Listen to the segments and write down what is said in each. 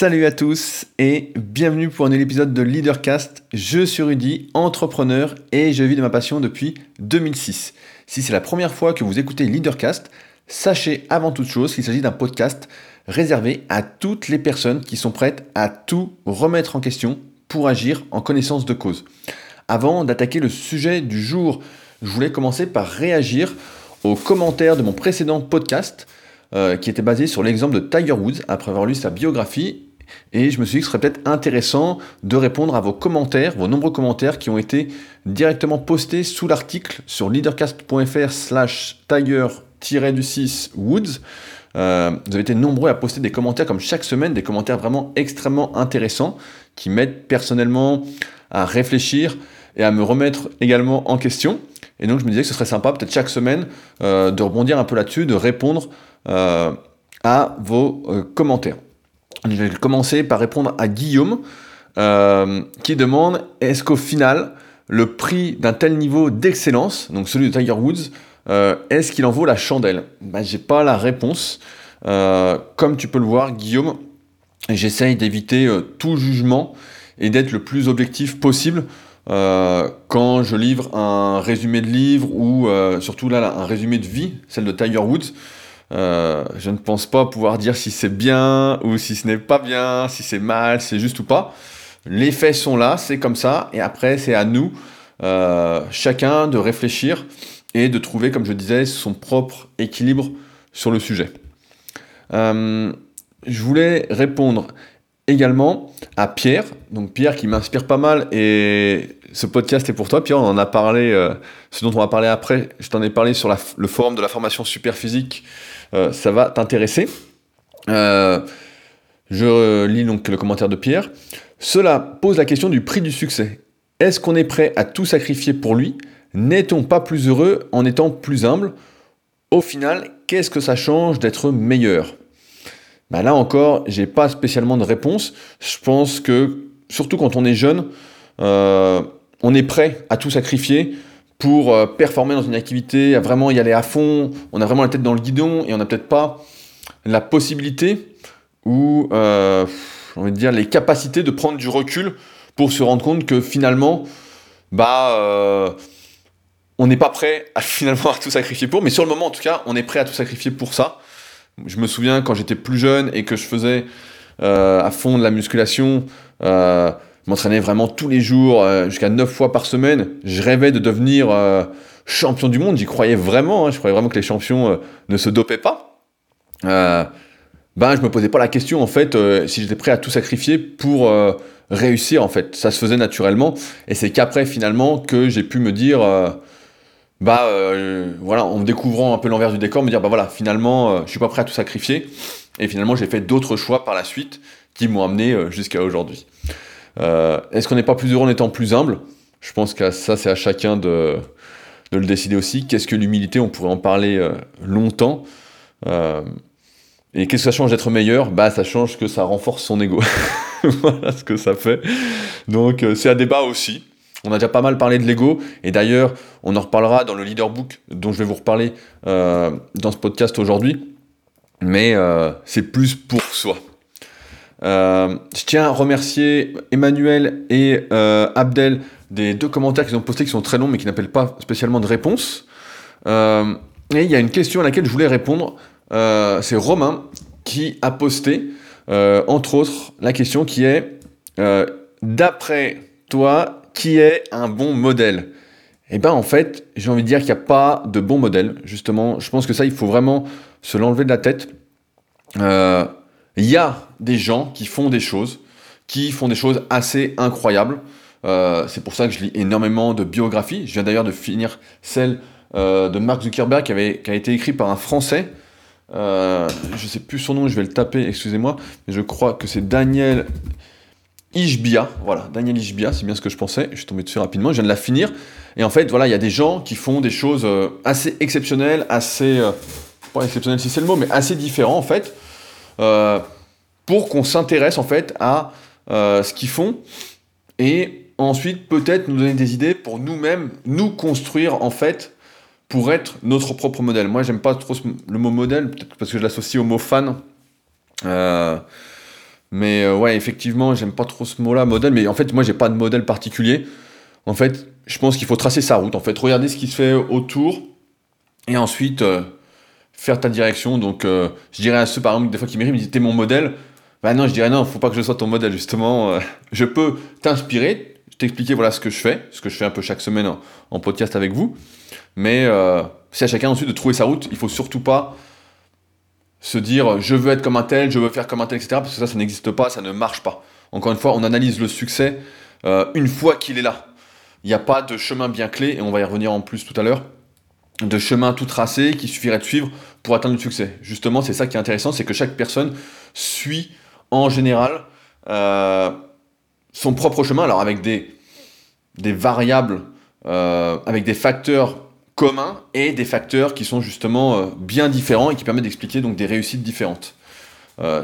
Salut à tous et bienvenue pour un nouvel épisode de Leadercast. Je suis Rudy, entrepreneur et je vis de ma passion depuis 2006. Si c'est la première fois que vous écoutez Leadercast, sachez avant toute chose qu'il s'agit d'un podcast réservé à toutes les personnes qui sont prêtes à tout remettre en question pour agir en connaissance de cause. Avant d'attaquer le sujet du jour, je voulais commencer par réagir aux commentaires de mon précédent podcast euh, qui était basé sur l'exemple de Tiger Woods après avoir lu sa biographie. Et je me suis dit que ce serait peut-être intéressant de répondre à vos commentaires, vos nombreux commentaires qui ont été directement postés sous l'article sur leadercast.fr slash tiger-du-6 woods. Euh, vous avez été nombreux à poster des commentaires comme chaque semaine, des commentaires vraiment extrêmement intéressants qui m'aident personnellement à réfléchir et à me remettre également en question. Et donc je me disais que ce serait sympa peut-être chaque semaine euh, de rebondir un peu là-dessus, de répondre euh, à vos commentaires. Je vais commencer par répondre à Guillaume euh, qui demande est-ce qu'au final le prix d'un tel niveau d'excellence, donc celui de Tiger Woods, est-ce qu'il en vaut la chandelle? Ben, J'ai pas la réponse. comme tu peux le voir, Guillaume, j'essaye d'éviter tout jugement et d'être le plus objectif possible quand je livre un résumé de livre ou surtout là un résumé de vie, celle de Tiger Woods. Euh, je ne pense pas pouvoir dire si c'est bien ou si ce n'est pas bien, si c'est mal, c'est juste ou pas. Les faits sont là, c'est comme ça, et après c'est à nous, euh, chacun, de réfléchir et de trouver, comme je disais, son propre équilibre sur le sujet. Euh, je voulais répondre également à Pierre, donc Pierre qui m'inspire pas mal et ce podcast est pour toi. Pierre, on en a parlé, ce dont on va parler après, je t'en ai parlé sur le forum de la formation super physique euh, ça va t'intéresser. Euh, je lis donc le commentaire de Pierre. Cela pose la question du prix du succès. Est-ce qu'on est prêt à tout sacrifier pour lui? N'est-on pas plus heureux en étant plus humble? Au final, qu'est-ce que ça change d'être meilleur? Ben Là encore, j'ai pas spécialement de réponse. Je pense que, surtout quand on est jeune, euh, on est prêt à tout sacrifier pour euh, performer dans une activité, à vraiment y aller à fond, on a vraiment la tête dans le guidon et on n'a peut-être pas la possibilité ou euh, on dire les capacités de prendre du recul pour se rendre compte que finalement, bah, euh, on n'est pas prêt à finalement à tout sacrifier pour, mais sur le moment en tout cas, on est prêt à tout sacrifier pour ça. Je me souviens quand j'étais plus jeune et que je faisais à fond de la musculation, m'entraînais vraiment tous les jours, euh, jusqu'à 9 fois par semaine. Je rêvais de devenir euh, champion du monde, j'y croyais vraiment, hein. je croyais vraiment que les champions euh, ne se dopaient pas. ben, je me posais pas la question en fait si j'étais prêt à tout sacrifier pour réussir en fait. Ça se faisait naturellement et c'est qu'après finalement que j'ai pu me dire bah voilà en découvrant un peu l'envers du décor me dire bah voilà finalement je suis pas prêt à tout sacrifier et finalement j'ai fait d'autres choix par la suite qui m'ont amené jusqu'à aujourd'hui. Euh, est-ce qu'on n'est pas plus heureux en étant plus humble? Je pense que ça, c'est à chacun de, le décider aussi. Qu'est-ce que l'humilité? On pourrait en parler euh, longtemps. Euh, et qu'est-ce que ça change d'être meilleur? Bah, ça change que ça renforce son ego. voilà ce que ça fait. Donc, c'est un débat aussi. On a déjà pas mal parlé de l'ego, et d'ailleurs, on en reparlera dans le leader book dont je vais vous reparler dans ce podcast aujourd'hui. Mais c'est plus pour soi. Euh, je tiens à remercier Emmanuel et euh, Abdel des deux commentaires qu'ils ont postés qui sont très longs mais qui n'appellent pas spécialement de réponse. Euh, et il y a une question à laquelle je voulais répondre. c'est Romain qui a posté, entre autres, la question qui est D'après toi, qui est un bon modèle? Eh bien, en fait, j'ai envie de dire qu'il n'y a pas de bon modèle. Justement, je pense que ça, il faut vraiment se l'enlever de la tête. Il y a des gens qui font des choses, qui font des choses assez incroyables. Euh, c'est pour ça que je lis énormément de biographies. Je viens d'ailleurs de finir celle euh, de Mark Zuckerberg qui, avait, qui a été écrite par un Français. Euh, je ne sais plus son nom, je vais le taper, excusez-moi. Mais je crois que c'est Daniel Ishbia. Voilà, Daniel Ishbia, c'est bien ce que je pensais. Je suis tombé dessus rapidement, je viens de la finir. Et en fait, voilà, il y a des gens qui font des choses assez exceptionnelles, assez... pas exceptionnelles si c'est le mot, mais assez différents en fait. Euh, pour qu'on s'intéresse en fait à euh, ce qu'ils font et ensuite peut-être nous donner des idées pour nous-mêmes nous construire en fait pour être notre propre modèle. Moi j'aime pas trop le mot modèle parce que je l'associe au mot fan. Euh, Mais ouais, effectivement, j'aime pas trop ce mot-là, modèle. Mais en fait, moi, j'ai pas de modèle particulier. En fait, je pense qu'il faut tracer sa route. En fait, regarder ce qui se fait autour et ensuite faire ta direction. Donc, euh, je dirais à ceux, par exemple, des fois qui m'écrivent, me disent T'es mon modèle. Bah non, je dirais non, faut pas que je sois ton modèle, justement. je peux t'inspirer, t'expliquer voilà ce que je fais, ce que je fais un peu chaque semaine en, podcast avec vous. Mais c'est à chacun ensuite de trouver sa route. Il faut surtout pas se dire je veux être comme un tel, je veux faire comme un tel, etc. Parce que ça, ça n'existe pas, ça ne marche pas. Encore une fois, on analyse le succès euh, une fois qu'il est là. Il n'y a pas de chemin bien clé, et on va y revenir en plus tout à l'heure, de chemin tout tracé qui suffirait de suivre pour atteindre le succès. Justement, c'est ça qui est intéressant, c'est que chaque personne suit en général euh, son propre chemin, alors avec des, variables, euh, avec des facteurs communs et des facteurs qui sont justement euh, bien différents et qui permettent d'expliquer donc des réussites différentes.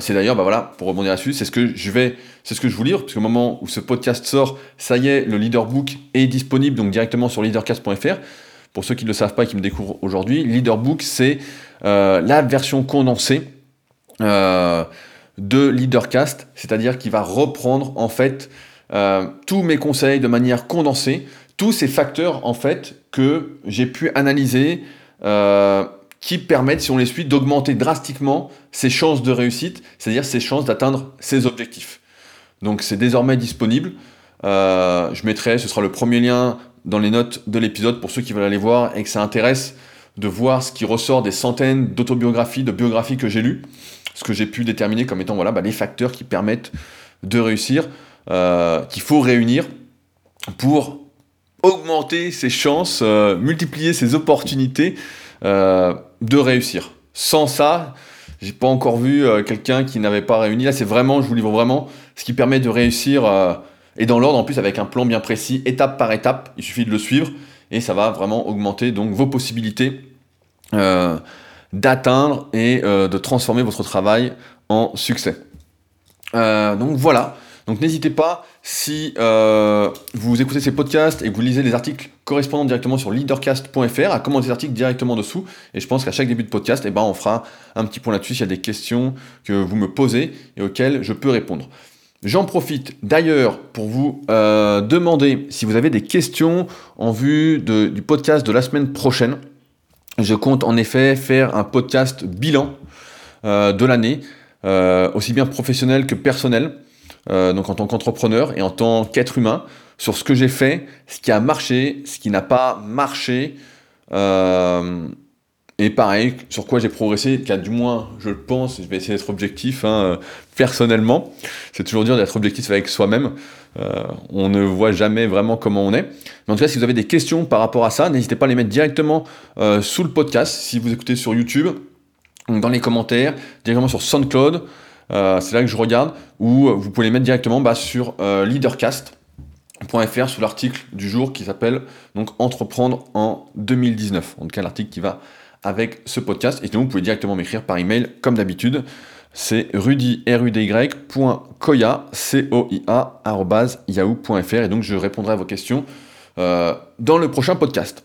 C'est d'ailleurs, bah voilà, pour rebondir là-dessus, c'est ce que je vais, c'est ce que je vous livre, parce qu'au moment où ce podcast sort, ça y est, le Leaderbook est disponible donc directement sur leadercast.fr. Pour ceux qui ne le savent pas et qui me découvrent aujourd'hui, Leaderbook, c'est euh, la version condensée de Leadercast, c'est-à-dire qui va reprendre en fait tous mes conseils de manière condensée tous ces facteurs en fait que j'ai pu analyser euh, qui permettent, si on les suit, d'augmenter drastiquement ses chances de réussite, c'est-à-dire ses chances d'atteindre ses objectifs. Donc c'est désormais disponible. Euh, je mettrai, ce sera le premier lien dans les notes de l'épisode pour ceux qui veulent aller voir et que ça intéresse de voir ce qui ressort des centaines d'autobiographies, de biographies que j'ai lues, ce que j'ai pu déterminer comme étant voilà, bah, les facteurs qui permettent de réussir, euh, qu'il faut réunir pour augmenter ses chances, euh, multiplier ses opportunités euh, de réussir. Sans ça, j'ai pas encore vu quelqu'un qui n'avait pas réuni. Là, c'est vraiment, je vous livre vraiment, ce qui permet de réussir et dans l'ordre en plus avec un plan bien précis, étape par étape. Il suffit de le suivre et ça va vraiment augmenter donc vos possibilités d'atteindre et de transformer votre travail en succès. donc voilà. Donc n'hésitez pas, si euh, vous écoutez ces podcasts et que vous lisez les articles correspondant directement sur leadercast.fr, à commenter les articles directement dessous. Et je pense qu'à chaque début de podcast, eh ben, on fera un petit point là-dessus s'il y a des questions que vous me posez et auxquelles je peux répondre. J'en profite d'ailleurs pour vous euh, demander si vous avez des questions en vue du podcast de la semaine prochaine. Je compte en effet faire un podcast bilan euh, de l'année, aussi bien professionnel que personnel. Euh, donc en tant qu'entrepreneur et en tant qu'être humain, sur ce que j'ai fait, ce qui a marché, ce qui n'a pas marché, euh, et pareil, sur quoi j'ai progressé, du moins, je le pense, je vais essayer d'être objectif hein, euh, personnellement. C'est toujours dur d'être objectif avec soi-même. on ne voit jamais vraiment comment on est. Mais en tout cas, si vous avez des questions par rapport à ça, n'hésitez pas à les mettre directement sous le podcast, si vous écoutez sur YouTube, dans les commentaires, directement sur SoundCloud. Euh, c'est là que je regarde, ou vous pouvez les mettre directement bah, sur euh, leadercast.fr sous l'article du jour qui s'appelle donc Entreprendre en 2019. En tout cas, l'article qui va avec ce podcast. Et sinon, vous pouvez directement m'écrire par email comme d'habitude. C'est rudy, .koya, c o i a yahoo.fr et donc je répondrai à vos questions euh, dans le prochain podcast.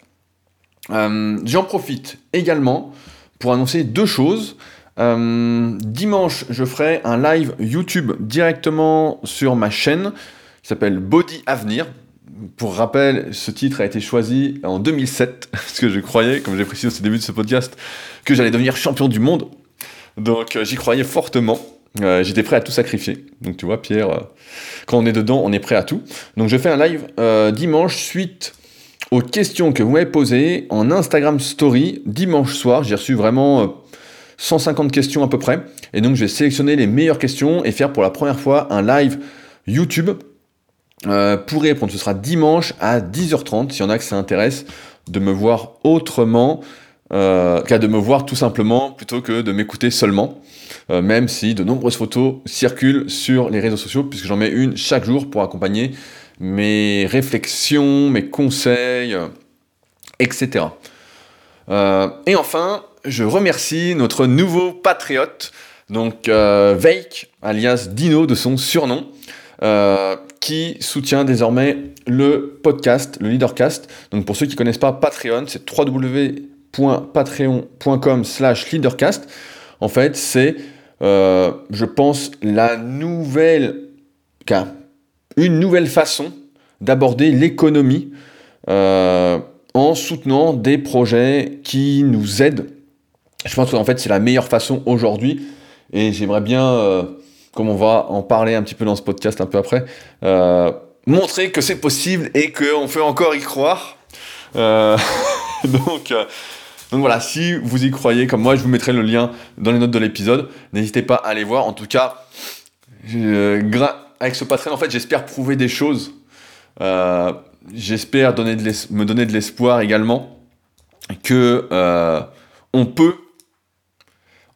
J'en profite également pour annoncer deux choses. Euh, dimanche, je ferai un live YouTube directement sur ma chaîne qui s'appelle Body Avenir. Pour rappel, ce titre a été choisi en 2007 parce que je croyais, comme j'ai précisé au début de ce podcast, que j'allais devenir champion du monde. Donc euh, j'y croyais fortement. Euh, j'étais prêt à tout sacrifier. Donc tu vois, Pierre, quand on est dedans, on est prêt à tout. Donc je fais un live dimanche suite aux questions que vous m'avez posées en Instagram Story dimanche soir. J'ai reçu vraiment 150 questions à peu près. Et donc je vais sélectionner les meilleures questions et faire pour la première fois un live YouTube euh, pour répondre. Ce sera dimanche à 10h30, s'il y en a que ça intéresse de me voir autrement euh, qu'à de me voir tout simplement plutôt que de m'écouter seulement. Euh, même si de nombreuses photos circulent sur les réseaux sociaux, puisque j'en mets une chaque jour pour accompagner mes réflexions, mes conseils, etc. et enfin, je remercie notre nouveau patriote, donc Veik, alias Dino de son surnom, qui soutient désormais le podcast, le Leadercast. Donc pour ceux qui ne connaissent pas Patreon, c'est www.patreon.com slash leadercast. En fait, c'est je pense, la nouvelle, une nouvelle façon d'aborder l'économie en soutenant des projets qui nous aident. Je pense qu'en fait c'est la meilleure façon aujourd'hui et j'aimerais bien, comme on va en parler un petit peu dans ce podcast un peu après, montrer que c'est possible et qu'on peut encore y croire. Euh, donc, euh, donc voilà, si vous y croyez comme moi, je vous mettrai le lien dans les notes de l'épisode. N'hésitez pas à aller voir. En tout cas, avec ce Patreon, en fait, j'espère prouver des choses. Euh, j'espère me donner de l'espoir également que on peut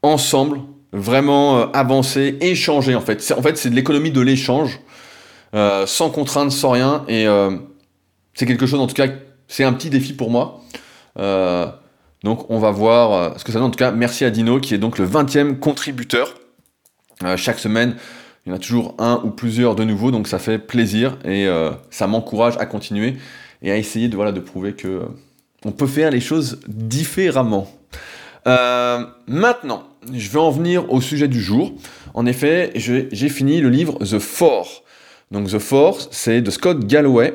ensemble vraiment avancer, échanger en fait. En fait, c'est de l'économie de l'échange. Euh, sans contrainte, sans rien. Et euh, c'est quelque chose, en tout cas, c'est un petit défi pour moi. Euh, donc on va voir ce que ça donne. En tout cas, merci à Dino qui est donc le 20e contributeur. chaque semaine, il y en a toujours un ou plusieurs de nouveaux, donc ça fait plaisir et ça m'encourage à continuer et à essayer de, voilà, de prouver que on peut faire les choses différemment. maintenant, je vais en venir au sujet du jour. En effet, j'ai fini le livre The Four donc The Force, c'est de Scott Galloway.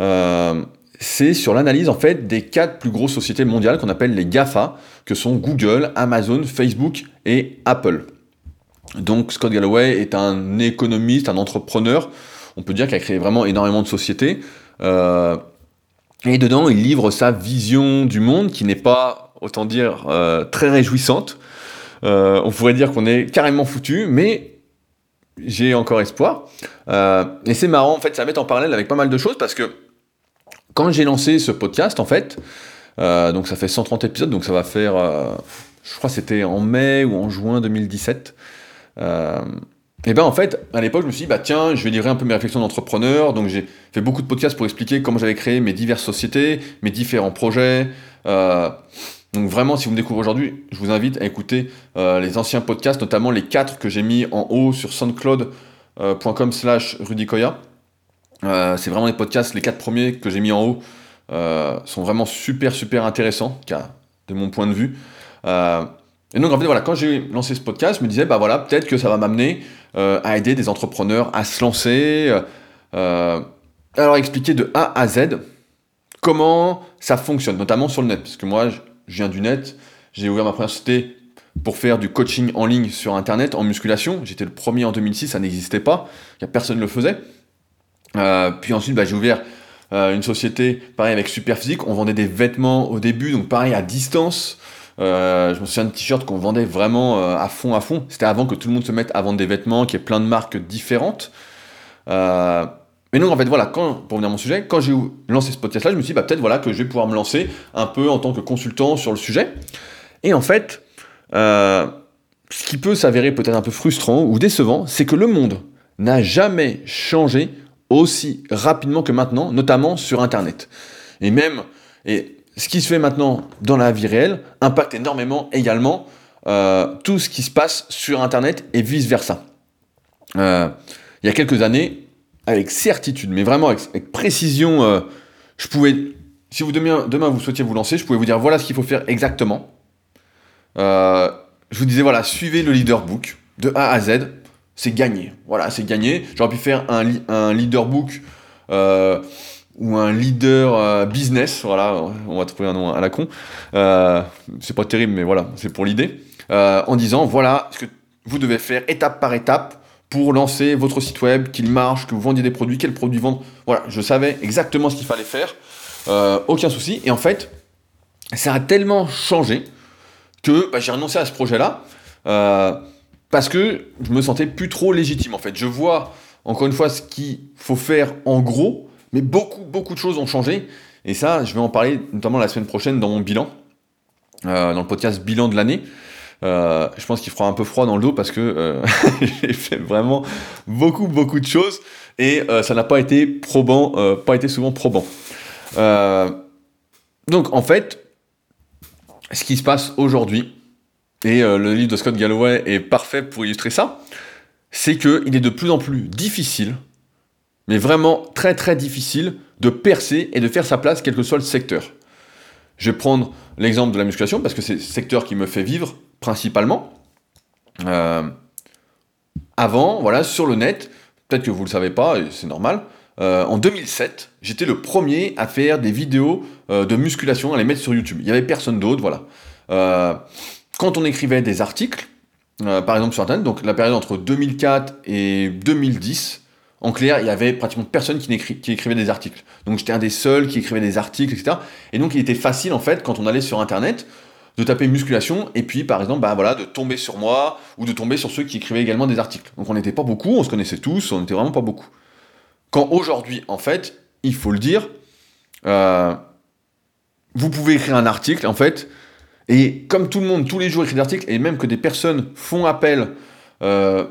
Euh, c'est sur l'analyse en fait des quatre plus grosses sociétés mondiales qu'on appelle les GAFA, que sont Google, Amazon, Facebook et Apple. Donc Scott Galloway est un économiste, un entrepreneur, on peut dire qu'il a créé vraiment énormément de sociétés. Euh, et dedans, il livre sa vision du monde qui n'est pas, autant dire, euh, très réjouissante. On pourrait dire qu'on est carrément foutu, mais j'ai encore espoir. Euh, et c'est marrant, en fait, ça met en parallèle avec pas mal de choses parce que quand j'ai lancé ce podcast, en fait, euh, donc ça fait 130 épisodes, donc ça va faire, euh, je crois c'était en mai ou en juin 2017. et ben en fait, à l'époque, je me suis dit, bah tiens, je vais livrer un peu mes réflexions d'entrepreneur. Donc j'ai fait beaucoup de podcasts pour expliquer comment j'avais créé mes diverses sociétés, mes différents projets. Donc vraiment, si vous me découvrez aujourd'hui, je vous invite à écouter euh, les anciens podcasts, notamment les quatre que j'ai mis en haut sur soundcloud.com euh, slash rudicoya. Euh, c'est vraiment les podcasts, les quatre premiers que j'ai mis en haut sont vraiment super super intéressants, de mon point de vue. et donc en fait voilà, quand j'ai lancé ce podcast, je me disais bah voilà, peut-être que ça va m'amener à aider des entrepreneurs à se lancer, à leur expliquer de A à Z comment ça fonctionne, notamment sur le net, parce que moi viens du net, j'ai ouvert ma première société pour faire du coaching en ligne sur Internet, en musculation. J'étais le premier en 2006, ça n'existait pas, personne ne le faisait. Euh, puis ensuite, bah, j'ai ouvert euh, une société, pareil, avec Superphysique. On vendait des vêtements au début, donc pareil, à distance. Euh, je me souviens de t-shirts qu'on vendait vraiment à fond, à fond. C'était avant que tout le monde se mette à vendre des vêtements, qu'il y ait plein de marques différentes. Mais donc, en fait, voilà, pour venir à mon sujet, quand j'ai lancé ce podcast-là, je me suis dit, bah, peut-être voilà, que je vais pouvoir me lancer un peu en tant que consultant sur le sujet. Et en fait, euh, ce qui peut s'avérer peut-être un peu frustrant ou décevant, c'est que le monde n'a jamais changé aussi rapidement que maintenant, notamment sur Internet. Et même, et ce qui se fait maintenant dans la vie réelle impacte énormément également euh, tout ce qui se passe sur Internet et vice-versa. Euh, il y a quelques années, avec certitude, mais vraiment avec, précision. Euh, je pouvais, si vous demain, demain vous souhaitiez vous lancer, je pouvais vous dire voilà ce qu'il faut faire exactement. Euh, je vous disais voilà, suivez le leader book de A à Z, c'est gagné. Voilà, c'est gagné. J'aurais pu faire un, un leader book euh, ou un leader business. Voilà, on va trouver un nom à la con. c'est pas terrible, mais voilà, c'est pour l'idée. en disant voilà ce que vous devez faire étape par étape pour lancer votre site web, qu'il marche, que vous vendiez des produits, quels produits vendre. Voilà, je savais exactement ce qu'il fallait faire. Euh, aucun souci. Et en fait, ça a tellement changé que bah, j'ai renoncé à ce projet-là euh, parce que je me sentais plus trop légitime. En fait, je vois encore une fois ce qu'il faut faire en gros, mais beaucoup, beaucoup de choses ont changé. Et ça, je vais en parler notamment la semaine prochaine dans mon bilan, euh, dans le podcast bilan de l'année. Euh, je pense qu'il fera un peu froid dans le dos parce que euh, j'ai fait vraiment beaucoup, beaucoup de choses et euh, ça n'a pas été probant, pas été souvent probant. donc en fait, ce qui se passe aujourd'hui, et le livre de Scott Galloway est parfait pour illustrer ça, c'est qu'il est de plus en plus difficile, mais vraiment très très difficile, de percer et de faire sa place quel que soit le secteur. Je vais prendre l'exemple de la musculation parce que c'est le secteur qui me fait vivre principalement. avant, voilà, sur le net, peut-être que vous ne le savez pas, c'est normal, en 2007, j'étais le premier à faire des vidéos de musculation, à les mettre sur YouTube. Il n'y avait personne d'autre, voilà. quand on écrivait des articles, par exemple sur Internet, donc la période entre 2004 et 2010, en clair, il y avait pratiquement personne qui, qui écrivait des articles. Donc j'étais un des seuls qui écrivait des articles, etc. Et donc il était facile, en fait, quand on allait sur Internet, de taper musculation, et puis par exemple, bah, voilà, de tomber sur moi, ou de tomber sur ceux qui écrivaient également des articles. Donc on n'était pas beaucoup, on se connaissait tous, on n'était vraiment pas beaucoup. Quand aujourd'hui, en fait, il faut le dire, euh, vous pouvez écrire un article, en fait, et comme tout le monde, tous les jours écrit des articles, et même que des personnes font appel euh,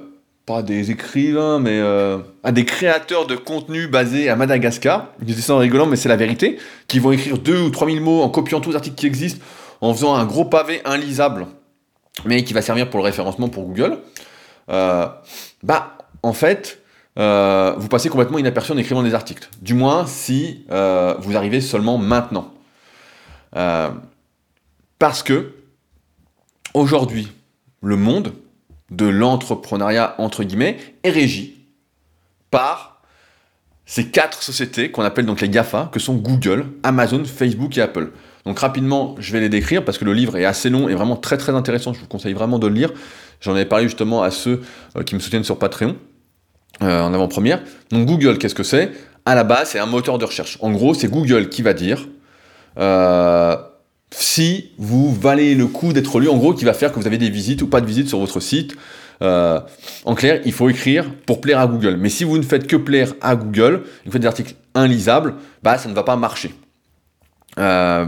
pas des écrivains, mais euh, à des créateurs de contenu basés à Madagascar. Je dis ça en rigolant, mais c'est la vérité. Qui vont écrire 2 ou 3 000 mots en copiant tous les articles qui existent, en faisant un gros pavé inlisable, mais qui va servir pour le référencement pour Google. Euh, bah, en fait, euh, vous passez complètement inaperçu en écrivant des articles. Du moins, si vous arrivez seulement maintenant. parce que, aujourd'hui, le monde, de l'entrepreneuriat, entre guillemets, est régi par ces quatre sociétés qu'on appelle donc les GAFA, que sont Google, Amazon, Facebook et Apple. Donc rapidement, je vais les décrire parce que le livre est assez long et vraiment très très intéressant. Je vous conseille vraiment de le lire. J'en avais parlé justement à ceux euh, qui me soutiennent sur Patreon euh, en avant-première. Donc Google, qu'est-ce que c'est? À la base, c'est un moteur de recherche. En gros, c'est Google qui va dire euh, si vous valez le coup d'être lu, en gros, qui va faire que vous avez des visites ou pas de visites sur votre site. En clair, il faut écrire pour plaire à Google. Mais si vous ne faites que plaire à Google, vous faites des articles inlisables, bah ça ne va pas marcher. Euh,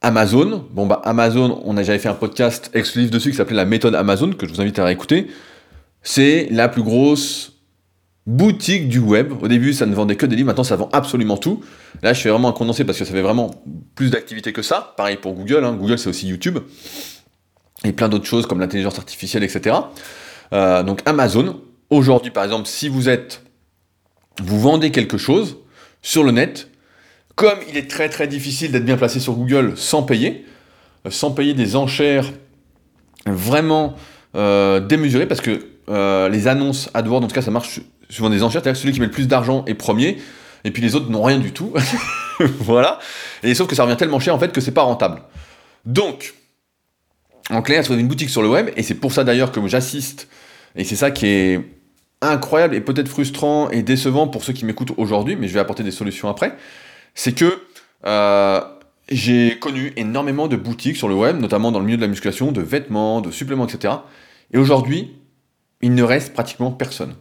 Amazon, bon bah Amazon, on a déjà fait un podcast exclusif dessus qui s'appelait la méthode Amazon que je vous invite à réécouter. C'est la plus grosse boutique du web. Au début, ça ne vendait que des livres, maintenant ça vend absolument tout. Là, je fais vraiment un condensé parce que ça fait vraiment plus d'activités que ça. Pareil pour Google, hein. Google c'est aussi YouTube. Et plein d'autres choses comme l'intelligence artificielle, etc. Euh, donc Amazon, aujourd'hui par exemple, si vous êtes, vous vendez quelque chose sur le net, comme il est très très difficile d'être bien placé sur Google sans payer, euh, sans payer des enchères vraiment euh, démesurées, parce que les annonces AdWords, en tout cas ça marche souvent des enchères, c'est-à-dire que celui qui met le plus d'argent est premier, et puis les autres n'ont rien du tout. voilà. Et sauf que ça revient tellement cher en fait que c'est pas rentable. Donc, en clair, avez une boutique sur le web, et c'est pour ça d'ailleurs que j'assiste, et c'est ça qui est incroyable et peut-être frustrant et décevant pour ceux qui m'écoutent aujourd'hui, mais je vais apporter des solutions après, c'est que euh, j'ai connu énormément de boutiques sur le web, notamment dans le milieu de la musculation, de vêtements, de suppléments, etc. Et aujourd'hui, il ne reste pratiquement personne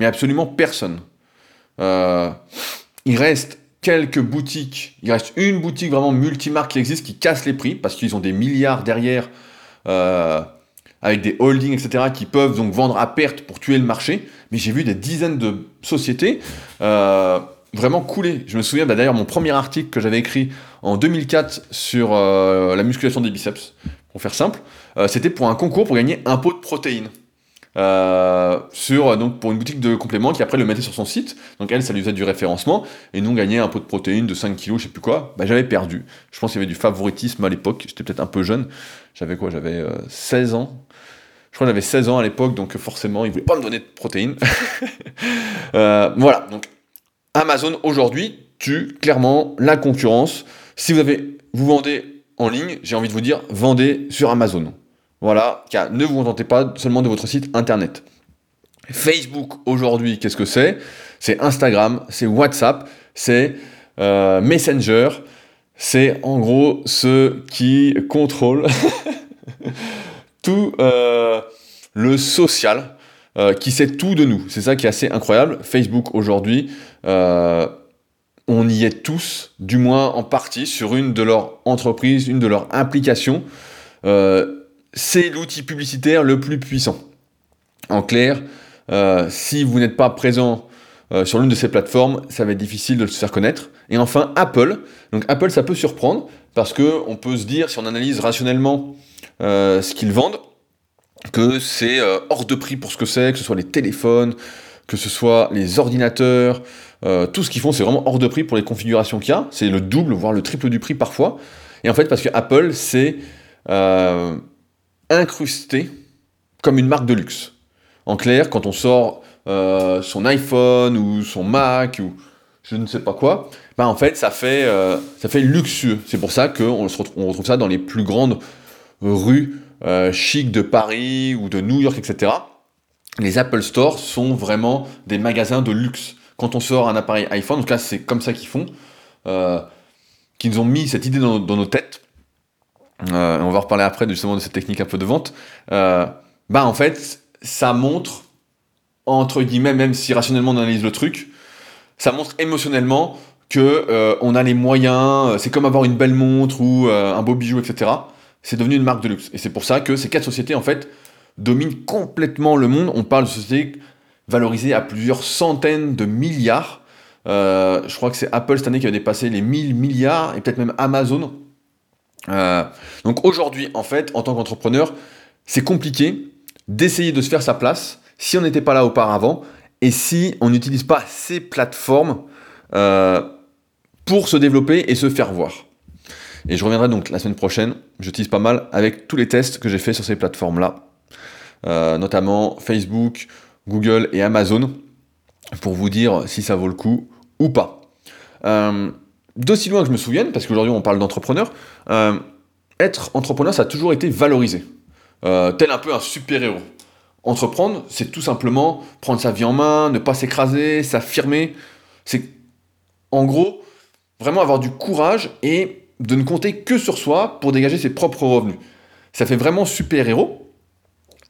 mais absolument personne. Euh, il reste quelques boutiques, il reste une boutique vraiment multimarque qui existe qui casse les prix parce qu'ils ont des milliards derrière euh, avec des holdings, etc., qui peuvent donc vendre à perte pour tuer le marché. Mais j'ai vu des dizaines de sociétés vraiment couler. Je me souviens bah, d'ailleurs mon premier article que j'avais écrit en 2004 sur la musculation des biceps, pour faire simple, c'était pour un concours pour gagner un pot de protéines. Euh, sur, donc, pour une boutique de compléments qui après le mettait sur son site. Donc elle, ça lui faisait du référencement. Et nous, gagner un pot de protéines de 5 kilos, je sais plus quoi, bah, j'avais perdu. Je pense qu'il y avait du favoritisme à l'époque. J'étais peut-être un peu jeune. J'avais quoi? J'avais 16 euh, ans. Je crois que j'avais 16 ans à l'époque, donc forcément, ils voulaient pas me donner de protéines. euh, voilà, donc Amazon aujourd'hui tue clairement la concurrence. Si vous avez, vous vendez en ligne, j'ai envie de vous dire, vendez sur Amazon. Voilà, car ne vous contentez pas seulement de votre site internet. Facebook aujourd'hui, qu'est-ce que c'est? C'est Instagram, c'est WhatsApp, c'est euh, Messenger, c'est en gros ceux qui contrôlent tout euh, le social, euh, qui sait tout de nous. C'est ça qui est assez incroyable. Facebook aujourd'hui, on y est tous, du moins en partie, sur une de leurs entreprises, une de leurs applications c'est l'outil publicitaire le plus puissant. En clair, euh, si vous n'êtes pas présent euh, sur l'une de ces plateformes, ça va être difficile de se faire connaître. Et enfin, Apple. Donc Apple, ça peut surprendre parce que on peut se dire, si on analyse rationnellement euh, ce qu'ils vendent, que c'est hors de prix pour ce que c'est, que ce soit les téléphones, que ce soit les ordinateurs, tout ce qu'ils font, c'est vraiment hors de prix pour les configurations qu'il y a. C'est le double, voire le triple du prix parfois. Et en fait, parce que Apple, c'est incrusté comme une marque de luxe. En clair, quand on sort euh, son iPhone ou son Mac ou je ne sais pas quoi, bah en fait ça fait, euh, ça fait luxueux. C'est pour ça qu'on on retrouve ça dans les plus grandes rues euh, chics de Paris ou de New York, etc. Les Apple Store sont vraiment des magasins de luxe. Quand on sort un appareil iPhone, en tout cas c'est comme ça qu'ils font, qu'ils ont mis cette idée dans, nos têtes. on va reparler après justement de cette technique un peu de vente. bah en fait, ça montre entre guillemets, même si rationnellement on analyse le truc, ça montre émotionnellement que euh, on a les moyens, euh, c'est comme avoir une belle montre ou euh, un beau bijou, etc. C'est devenu une marque de luxe. Et c'est pour ça que ces quatre sociétés, en fait, dominent complètement le monde. On parle de sociétés valorisées à plusieurs centaines de milliards. je crois que c'est Apple cette année qui a dépassé les 1000 milliards, et peut-être même Amazon. donc aujourd'hui, en fait, en tant qu'entrepreneur, c'est compliqué d'essayer de se faire sa place si on n'était pas là auparavant et si on n'utilise pas ces plateformes euh, pour se développer et se faire voir. Et je reviendrai donc la semaine prochaine, j'utilise pas mal avec tous les tests que j'ai fait sur ces plateformes-là, euh, notamment Facebook, Google et Amazon, pour vous dire si ça vaut le coup ou pas. Euh, D'aussi loin que je me souvienne, parce qu'aujourd'hui on parle d'entrepreneur, euh, être entrepreneur ça a toujours été valorisé, tel un peu un super-héros. Entreprendre, c'est tout simplement prendre sa vie en main, ne pas s'écraser, s'affirmer. C'est en gros vraiment avoir du courage et de ne compter que sur soi pour dégager ses propres revenus. Ça fait vraiment super-héros.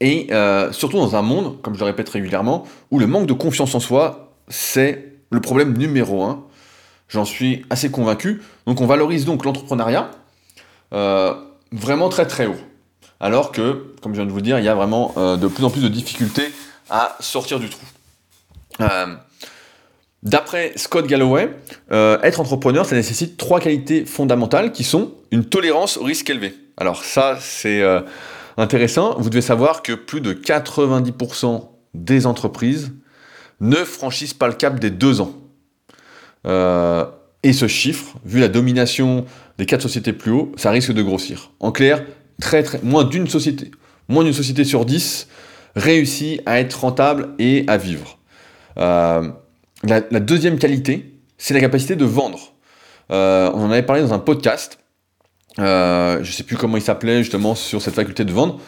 Et euh, surtout dans un monde, comme je le répète régulièrement, où le manque de confiance en soi, c'est le problème numéro un. J'en suis assez convaincu. Donc on valorise donc l'entrepreneuriat euh, vraiment très très haut alors que, comme je viens de vous le dire, il y a vraiment euh, de plus en plus de difficultés à sortir du trou. Euh, d'après Scott Galloway, euh, être entrepreneur, ça nécessite trois qualités fondamentales qui sont une tolérance au risque élevé. Alors ça, c'est intéressant. Vous devez savoir que plus de 90% des entreprises ne franchissent pas le cap des deux ans. et ce chiffre, vu la domination des quatre sociétés plus haut, ça risque de grossir. En clair, très, très, moins d'une société, moins d'une société sur dix réussit à être rentable et à vivre. Euh, la, deuxième qualité, c'est la capacité de vendre. Euh, on en avait parlé dans un podcast. Euh, je ne sais plus comment il s'appelait justement sur cette faculté de vendre.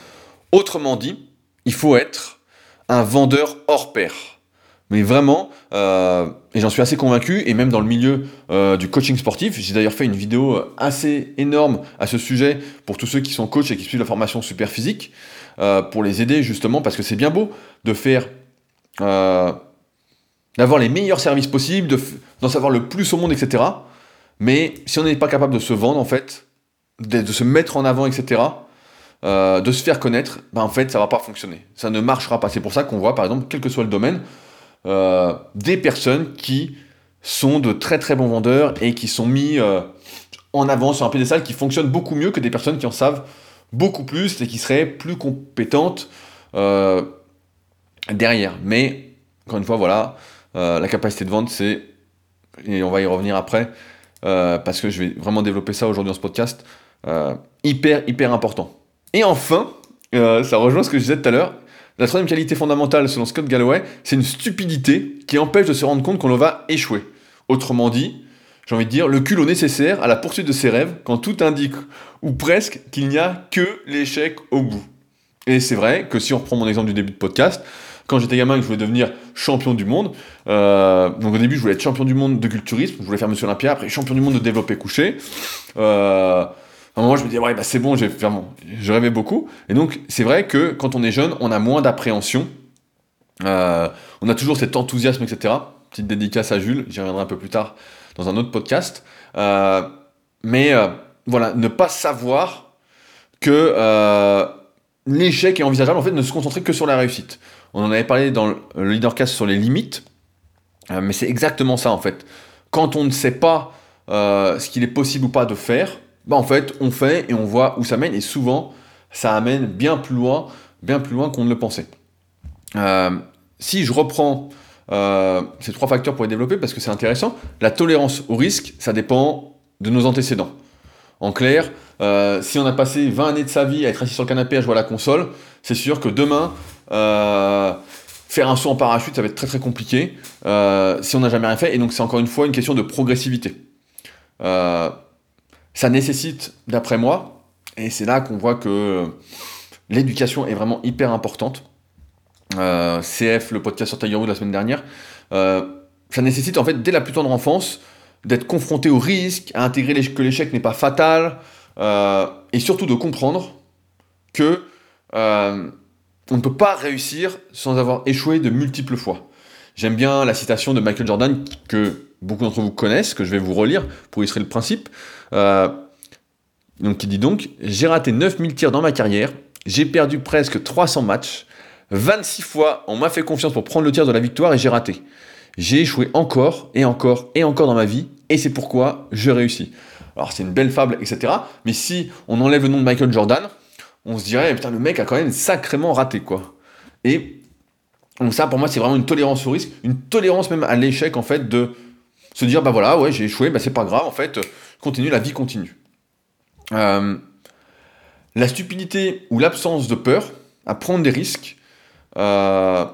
Autrement dit, il faut être un vendeur hors pair. Mais vraiment, euh, et j'en suis assez convaincu, et même dans le milieu du coaching sportif, j'ai d'ailleurs fait une vidéo assez énorme à ce sujet pour tous ceux qui sont coachs et qui suivent la formation super physique, pour les aider justement, parce que c'est bien beau de faire, d'avoir les meilleurs services possibles, d'en savoir le plus au monde, etc. Mais si on n'est pas capable de se vendre, en fait, de, se mettre en avant, etc., de se faire connaître, ben en fait, ça va pas fonctionner. Ça ne marchera pas. C'est pour ça qu'on voit, par exemple, quel que soit le domaine, euh, des personnes qui sont de très très bons vendeurs et qui sont mis euh, en avant sur un pédestal qui fonctionne beaucoup mieux que des personnes qui en savent beaucoup plus et qui seraient plus compétentes euh, derrière. Mais, encore une fois, voilà, la capacité de vente, c'est, et on va y revenir après, parce que je vais vraiment développer ça aujourd'hui dans ce podcast, hyper, hyper important. Et enfin, ça rejoint ce que je disais tout à l'heure, la troisième qualité fondamentale, selon Scott Galloway, c'est une stupidité qui empêche de se rendre compte qu'on va échouer. Autrement dit, j'ai envie de dire, le culot nécessaire à la poursuite de ses rêves quand tout indique, ou presque, qu'il n'y a que l'échec au bout. Et c'est vrai que si on reprend mon exemple du début de podcast, quand j'étais gamin et que je voulais devenir champion du monde, euh, donc au début je voulais être champion du monde de culturisme, je voulais faire Monsieur Olympia, après champion du monde de développé couché. Euh, à un moment, je me disais, ouais, bah, c'est bon, j'ai vraiment, je rêvais beaucoup. Et donc, c'est vrai que quand on est jeune, on a moins d'appréhension. Euh, on a toujours cet enthousiasme, etc. Petite dédicace à Jules, j'y reviendrai un peu plus tard dans un autre podcast. Mais voilà, ne pas savoir que l'échec est envisageable, en fait, ne se concentrer que sur la réussite. On en avait parlé dans le leadercast sur les limites, mais c'est exactement ça, en fait. Quand on ne sait pas ce qu'il est possible ou pas de faire, bah en fait, on fait et on voit où ça mène, et souvent, ça amène bien plus loin, bien plus loin qu'on ne le pensait. Euh, si je reprends euh, ces trois facteurs pour les développer, parce que c'est intéressant, la tolérance au risque, ça dépend de nos antécédents. En clair, euh, si on a passé 20 années de sa vie à être assis sur le canapé à jouer à la console, c'est sûr que demain, euh, faire un saut en parachute, ça va être très très compliqué si on n'a jamais rien fait. Et donc c'est encore une fois une question de progressivité. ça nécessite, d'après moi, et c'est là qu'on voit que l'éducation est vraiment hyper importante. CF, le podcast sur Tiger Woods la semaine dernière, ça nécessite en fait dès la plus tendre enfance d'être confronté au risque, à intégrer que l'échec n'est pas fatal, euh, et surtout de comprendre que euh, on ne peut pas réussir sans avoir échoué de multiples fois. J'aime bien la citation de Michael Jordan que beaucoup d'entre vous connaissent, que je vais vous relire pour illustrer le principe. Euh, donc, qui dit donc J'ai raté 9000 tirs dans ma carrière, j'ai perdu presque 300 matchs, 26 fois on m'a fait confiance pour prendre le tir de la victoire et j'ai raté. J'ai échoué encore et encore et encore dans ma vie, et c'est pourquoi je réussis. Alors c'est une belle fable, etc. Mais si on enlève le nom de Michael Jordan, on se dirait, putain, le mec a quand même sacrément raté, quoi. Et donc ça, pour moi, c'est vraiment une tolérance au risque, une tolérance même à l'échec, en fait, de se dire, bah voilà, ouais, j'ai échoué, bah c'est pas grave, en fait, continue, la vie continue. Euh, la stupidité ou l'absence de peur à prendre des risques, euh,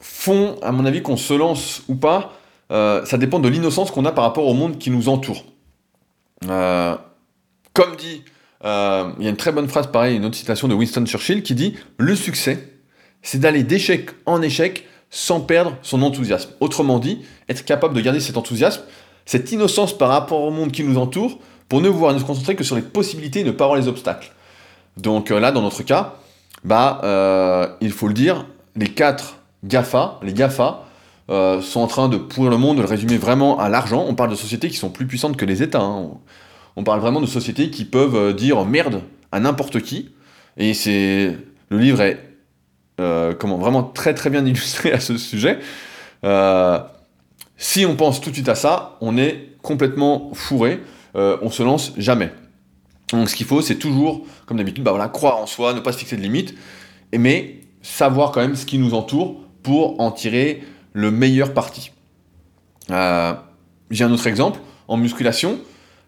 font, à mon avis, qu'on se lance ou pas, euh, ça dépend de l'innocence qu'on a par rapport au monde qui nous entoure. Comme dit, euh, il y a une très bonne phrase, pareil, une autre citation de Winston Churchill qui dit Le succès, c'est d'aller d'échec en échec sans perdre son enthousiasme. Autrement dit, être capable de garder cet enthousiasme, cette innocence par rapport au monde qui nous entoure, pour ne voir ne se concentrer que sur les possibilités et ne pas voir les obstacles. Donc là, dans notre cas, bah, il faut le dire, les quatre GAFA, les GAFA, euh, sont en train de pourrir le monde, de le résumer vraiment à l'argent. On parle de sociétés qui sont plus puissantes que les États. Hein. On parle vraiment de sociétés qui peuvent euh, dire merde à n'importe qui. Et c'est le livre est euh, vraiment très très bien illustré à ce sujet. si on pense tout de suite à ça, on est complètement fourré. on se lance jamais. Donc ce qu'il faut, c'est toujours, comme d'habitude, bah voilà, croire en soi, ne pas se fixer de limites, mais savoir quand même ce qui nous entoure pour en tirer le meilleur parti. Euh, j'ai un autre exemple. En musculation,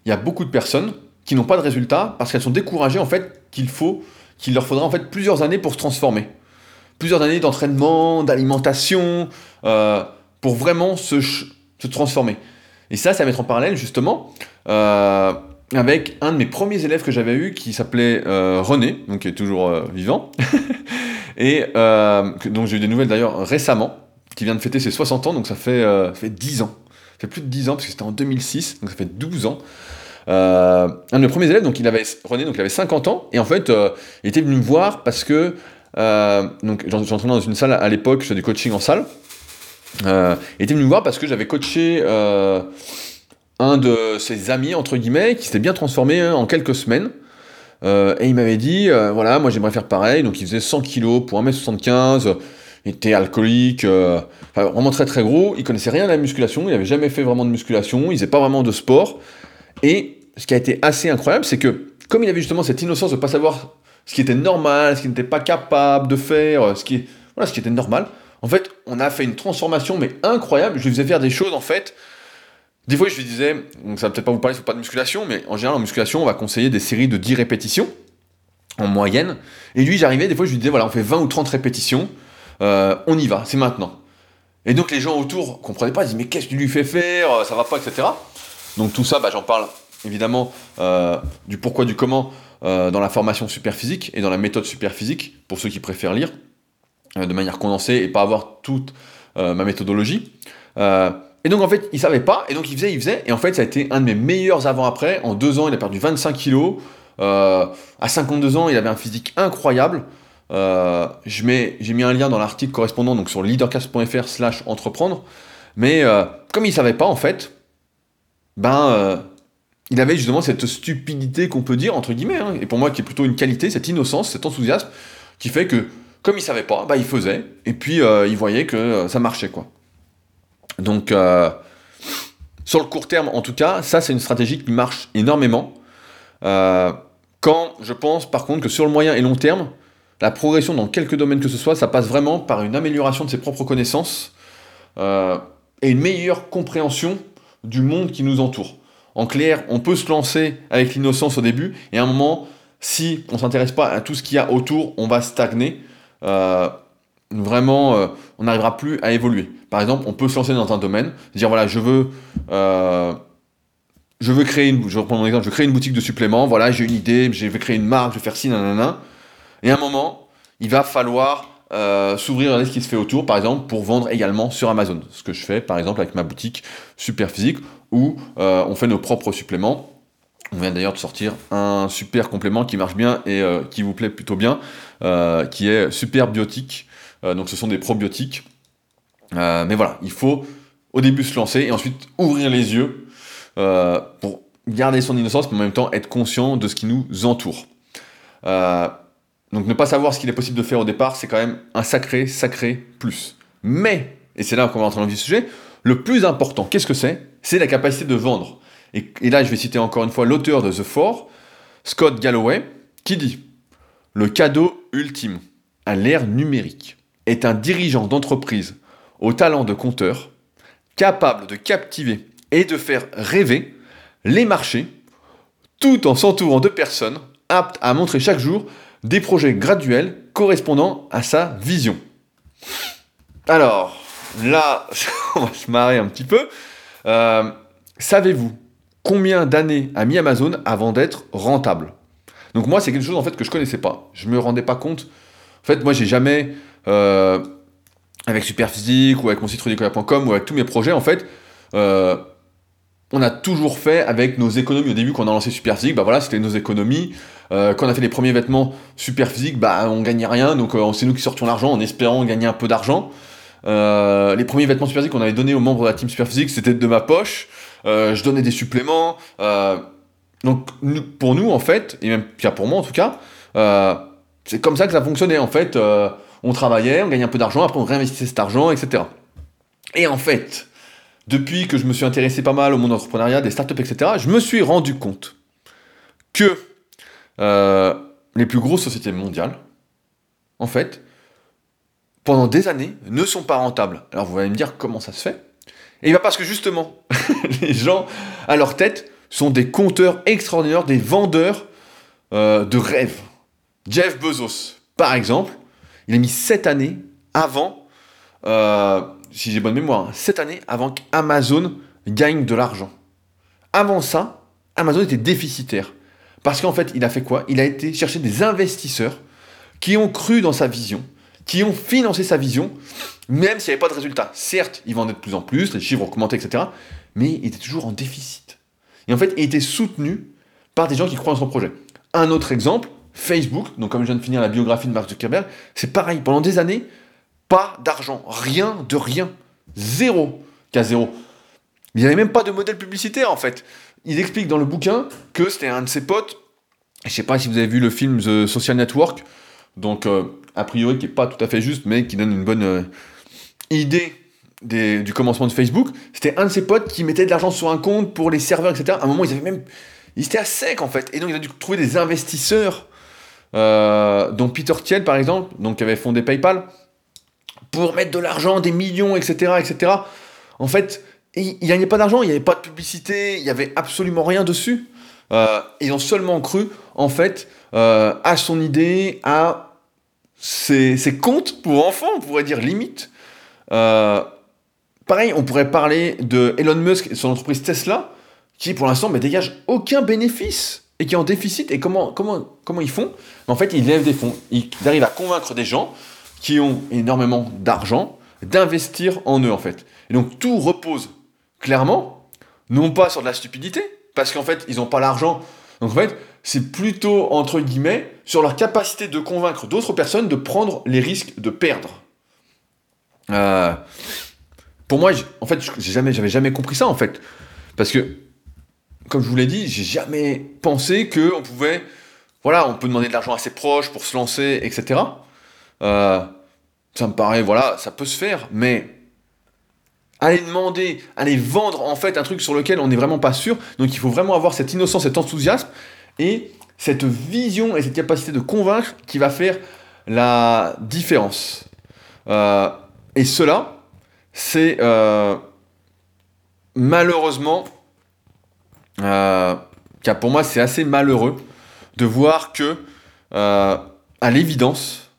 il y a beaucoup de personnes qui n'ont pas de résultats parce qu'elles sont découragées en fait qu'il faut, qu'il leur faudra en fait plusieurs années pour se transformer, plusieurs années d'entraînement, d'alimentation, euh, pour vraiment se, transformer. Et ça, ça va mettre en parallèle justement euh, avec un de mes premiers élèves que j'avais eu qui s'appelait René, donc qui est toujours vivant, et donc j'ai eu des nouvelles d'ailleurs récemment qui vient de fêter ses 60 ans, donc ça fait, euh, fait 10 ans. Fait plus de 10 ans, parce que c'était en 2006, donc ça fait 12 ans. Euh, un de mes premiers élèves, donc il avait, René, donc il avait 50 ans, et en fait, euh, il était venu me voir parce que, donc j'entrais dans une salle à l'époque, je faisais du coaching en salle, il était venu me voir parce que j'avais coaché un de ses amis, entre guillemets, qui s'était bien transformé hein, en quelques semaines, et il m'avait dit, voilà, moi j'aimerais faire pareil, donc il faisait 100 kilos pour 1m75, il était alcoolique, euh, vraiment très très gros, il connaissait rien à la musculation, il n'avait jamais fait vraiment de musculation, il faisait pas vraiment de sport. Et ce qui a été assez incroyable, c'est que comme il avait justement cette innocence de ne pas savoir ce qui était normal, ce qui n'était pas capable de faire, ce qui, voilà, ce qui était normal, en fait, on a fait une transformation mais incroyable. Je lui faisais faire des choses en fait. Des fois, je lui disais, donc ça va peut-être pas vous parler, faut pas de musculation, mais en général, en musculation, on va conseiller des séries de 10 répétitions en moyenne. Et lui, j'arrivais, des fois, je lui disais, voilà, on fait 20 ou 30 répétitions. Euh, on y va, c'est maintenant. Et donc les gens autour comprenaient pas, ils disaient mais qu'est-ce que tu lui fais faire, euh, ça va pas, etc. Donc tout ça, bah, j'en parle évidemment euh, du pourquoi, du comment dans la formation super physique et dans la méthode super physique, pour ceux qui préfèrent lire de manière condensée et pas avoir toute ma méthodologie. et donc en fait, il savait pas, et donc il faisait, il faisait, et en fait ça a été un de mes meilleurs avant-après. En deux ans, il a perdu 25 kilos. à 52 ans, il avait un physique incroyable. Euh, j'ai mis un lien dans l'article correspondant donc sur leadercast.fr slash entreprendre. Mais euh, comme il savait pas en fait, ben euh, il avait justement cette stupidité qu'on peut dire entre guillemets, hein, et pour moi qui est plutôt une qualité, cette innocence, cet enthousiasme, qui fait que comme il savait pas, bah, il faisait, et puis il voyait que ça marchait quoi. Donc sur le court terme en tout cas, ça c'est une stratégie qui marche énormément. quand je pense par contre que sur le moyen et long terme, la progression dans quelques domaines que ce soit, ça passe vraiment par une amélioration de ses propres connaissances euh, et une meilleure compréhension du monde qui nous entoure. En clair, on peut se lancer avec l'innocence au début, et à un moment, si on ne s'intéresse pas à tout ce qu'il y a autour, on va stagner. Euh, vraiment, euh, on n'arrivera plus à évoluer. Par exemple, on peut se lancer dans un domaine, dire voilà, je veux, je veux créer une, je vais reprendre mon exemple, je créer une boutique de suppléments. Voilà, j'ai une idée, je vais créer une marque, je vais faire ci, nanana. Et à un moment, il va falloir s'ouvrir à ce qui se fait autour, par exemple, pour vendre également sur Amazon. Ce que je fais, par exemple, avec ma boutique Super Physique, où on fait nos propres suppléments. On vient d'ailleurs de sortir un super complément qui marche bien et euh, qui vous plaît plutôt bien, euh, qui est Super Biotique. Euh, donc ce sont des probiotiques. mais voilà, il faut au début se lancer et ensuite ouvrir les yeux pour garder son innocence, mais en même temps être conscient de ce qui nous entoure. Donc ne pas savoir ce qu'il est possible de faire au départ, c'est quand même un sacré, sacré plus. Mais, et c'est là qu'on va entrer dans le sujet, le plus important, qu'est-ce que c'est? C'est la capacité de vendre. Et, là, je vais citer encore une fois l'auteur de The Four, Scott Galloway, qui dit Le cadeau ultime à l'ère numérique est un dirigeant d'entreprise au talent de compteur, capable de captiver et de faire rêver les marchés, tout en s'entourant de personnes aptes à montrer chaque jour des projets graduels correspondant à sa vision. Alors, là, on va se marrer un petit peu. Euh, savez-vous combien d'années a mis Amazon avant d'être rentable? Donc moi, c'est quelque chose en fait que je connaissais pas. Je me rendais pas compte. En fait, moi, j'ai jamais euh, avec Superphysique ou avec mon site ou avec tous mes projets, en fait, euh, on a toujours fait avec nos économies. Au début, quand on a lancé Superphysique, bah voilà, c'était nos économies. Euh, quand on a fait les premiers vêtements Superphysique, bah on gagnait rien, donc c'est nous qui sortions l'argent en espérant gagner un peu d'argent. les premiers vêtements Superphysique qu'on avait donnés aux membres de la team Superphysique, c'était de ma poche. Euh, je donnais des suppléments. Euh, donc pour nous, en fait, et même pour moi en tout cas, euh, c'est comme ça que ça fonctionnait. En fait, on travaillait, on gagnait un peu d'argent, après on réinvestissait cet argent, etc. Et en fait, depuis que je me suis intéressé pas mal au monde entrepreneuriat, des startups, etc., je me suis rendu compte que les plus grosses sociétés mondiales, en fait, pendant des années, ne sont pas rentables. Alors vous allez me dire comment ça se fait et bien parce que justement, les gens à leur tête sont des compteurs extraordinaires, des vendeurs euh, de rêves. Jeff Bezos, par exemple, il a mis 7 années avant, euh, si j'ai bonne mémoire, 7 hein, années avant qu'Amazon gagne de l'argent. Avant ça, Amazon était déficitaire. Parce qu'en fait, il a fait quoi? Il a été chercher des investisseurs qui ont cru dans sa vision, qui ont financé sa vision, même s'il n'y avait pas de résultat. Certes, il vendait de plus en plus, les chiffres augmentaient, etc. Mais il était toujours en déficit. Et en fait, il était soutenu par des gens qui croient en son projet. Un autre exemple, Facebook, donc comme je viens de finir la biographie de Mark Zuckerberg, c'est pareil, pendant des années, pas d'argent, rien de rien, zéro, qu'à zéro. Il n'y avait même pas de modèle publicitaire en fait. Il explique dans le bouquin que c'était un de ses potes, je sais pas si vous avez vu le film The Social Network, donc euh, a priori qui est pas tout à fait juste, mais qui donne une bonne euh, idée du commencement de Facebook. C'était un de ses potes qui mettait de l'argent sur un compte pour les serveurs, etc. À un moment, ils avaient même, ils étaient à sec en fait, et donc il a dû trouver des investisseurs, euh, dont Peter Thiel par exemple, donc qui avait fondé PayPal, pour mettre de l'argent, des millions, etc., etc. En fait, il n'y avait pas d'argent, il n'y avait pas de publicité, il n'y avait absolument rien dessus. Euh, ils ont seulement cru, en fait, à son idée, à ces, comptes pour enfants, on pourrait dire limite. Euh, pareil, on pourrait parler de Elon Musk et son entreprise Tesla, qui pour l'instant ne dégage aucun bénéfice et qui est en déficit. Et comment, comment, comment ils font? En fait, ils lèvent des fonds. Ils arrivent à convaincre des gens qui ont énormément d'argent d'investir en eux, en fait. Et donc tout repose clairement, non pas sur de la stupidité, parce qu'en fait, ils n'ont pas l'argent. Donc en fait, c'est plutôt, entre guillemets, sur leur capacité de convaincre d'autres personnes de prendre les risques de perdre. Euh, pour moi, en fait, j'ai jamais, j'avais jamais compris ça, en fait. Parce que, comme je vous l'ai dit, j'ai jamais pensé qu'on pouvait, voilà, on peut demander de l'argent à ses proches pour se lancer, etc. Euh, ça me paraît, voilà, ça peut se faire, mais aller demander, aller vendre en fait un truc sur lequel on n'est vraiment pas sûr. Donc il faut vraiment avoir cette innocence, cet enthousiasme et cette vision et cette capacité de convaincre qui va faire la différence. Euh, et cela, c'est euh, malheureusement car pour moi c'est assez malheureux de voir que, à l'évidence,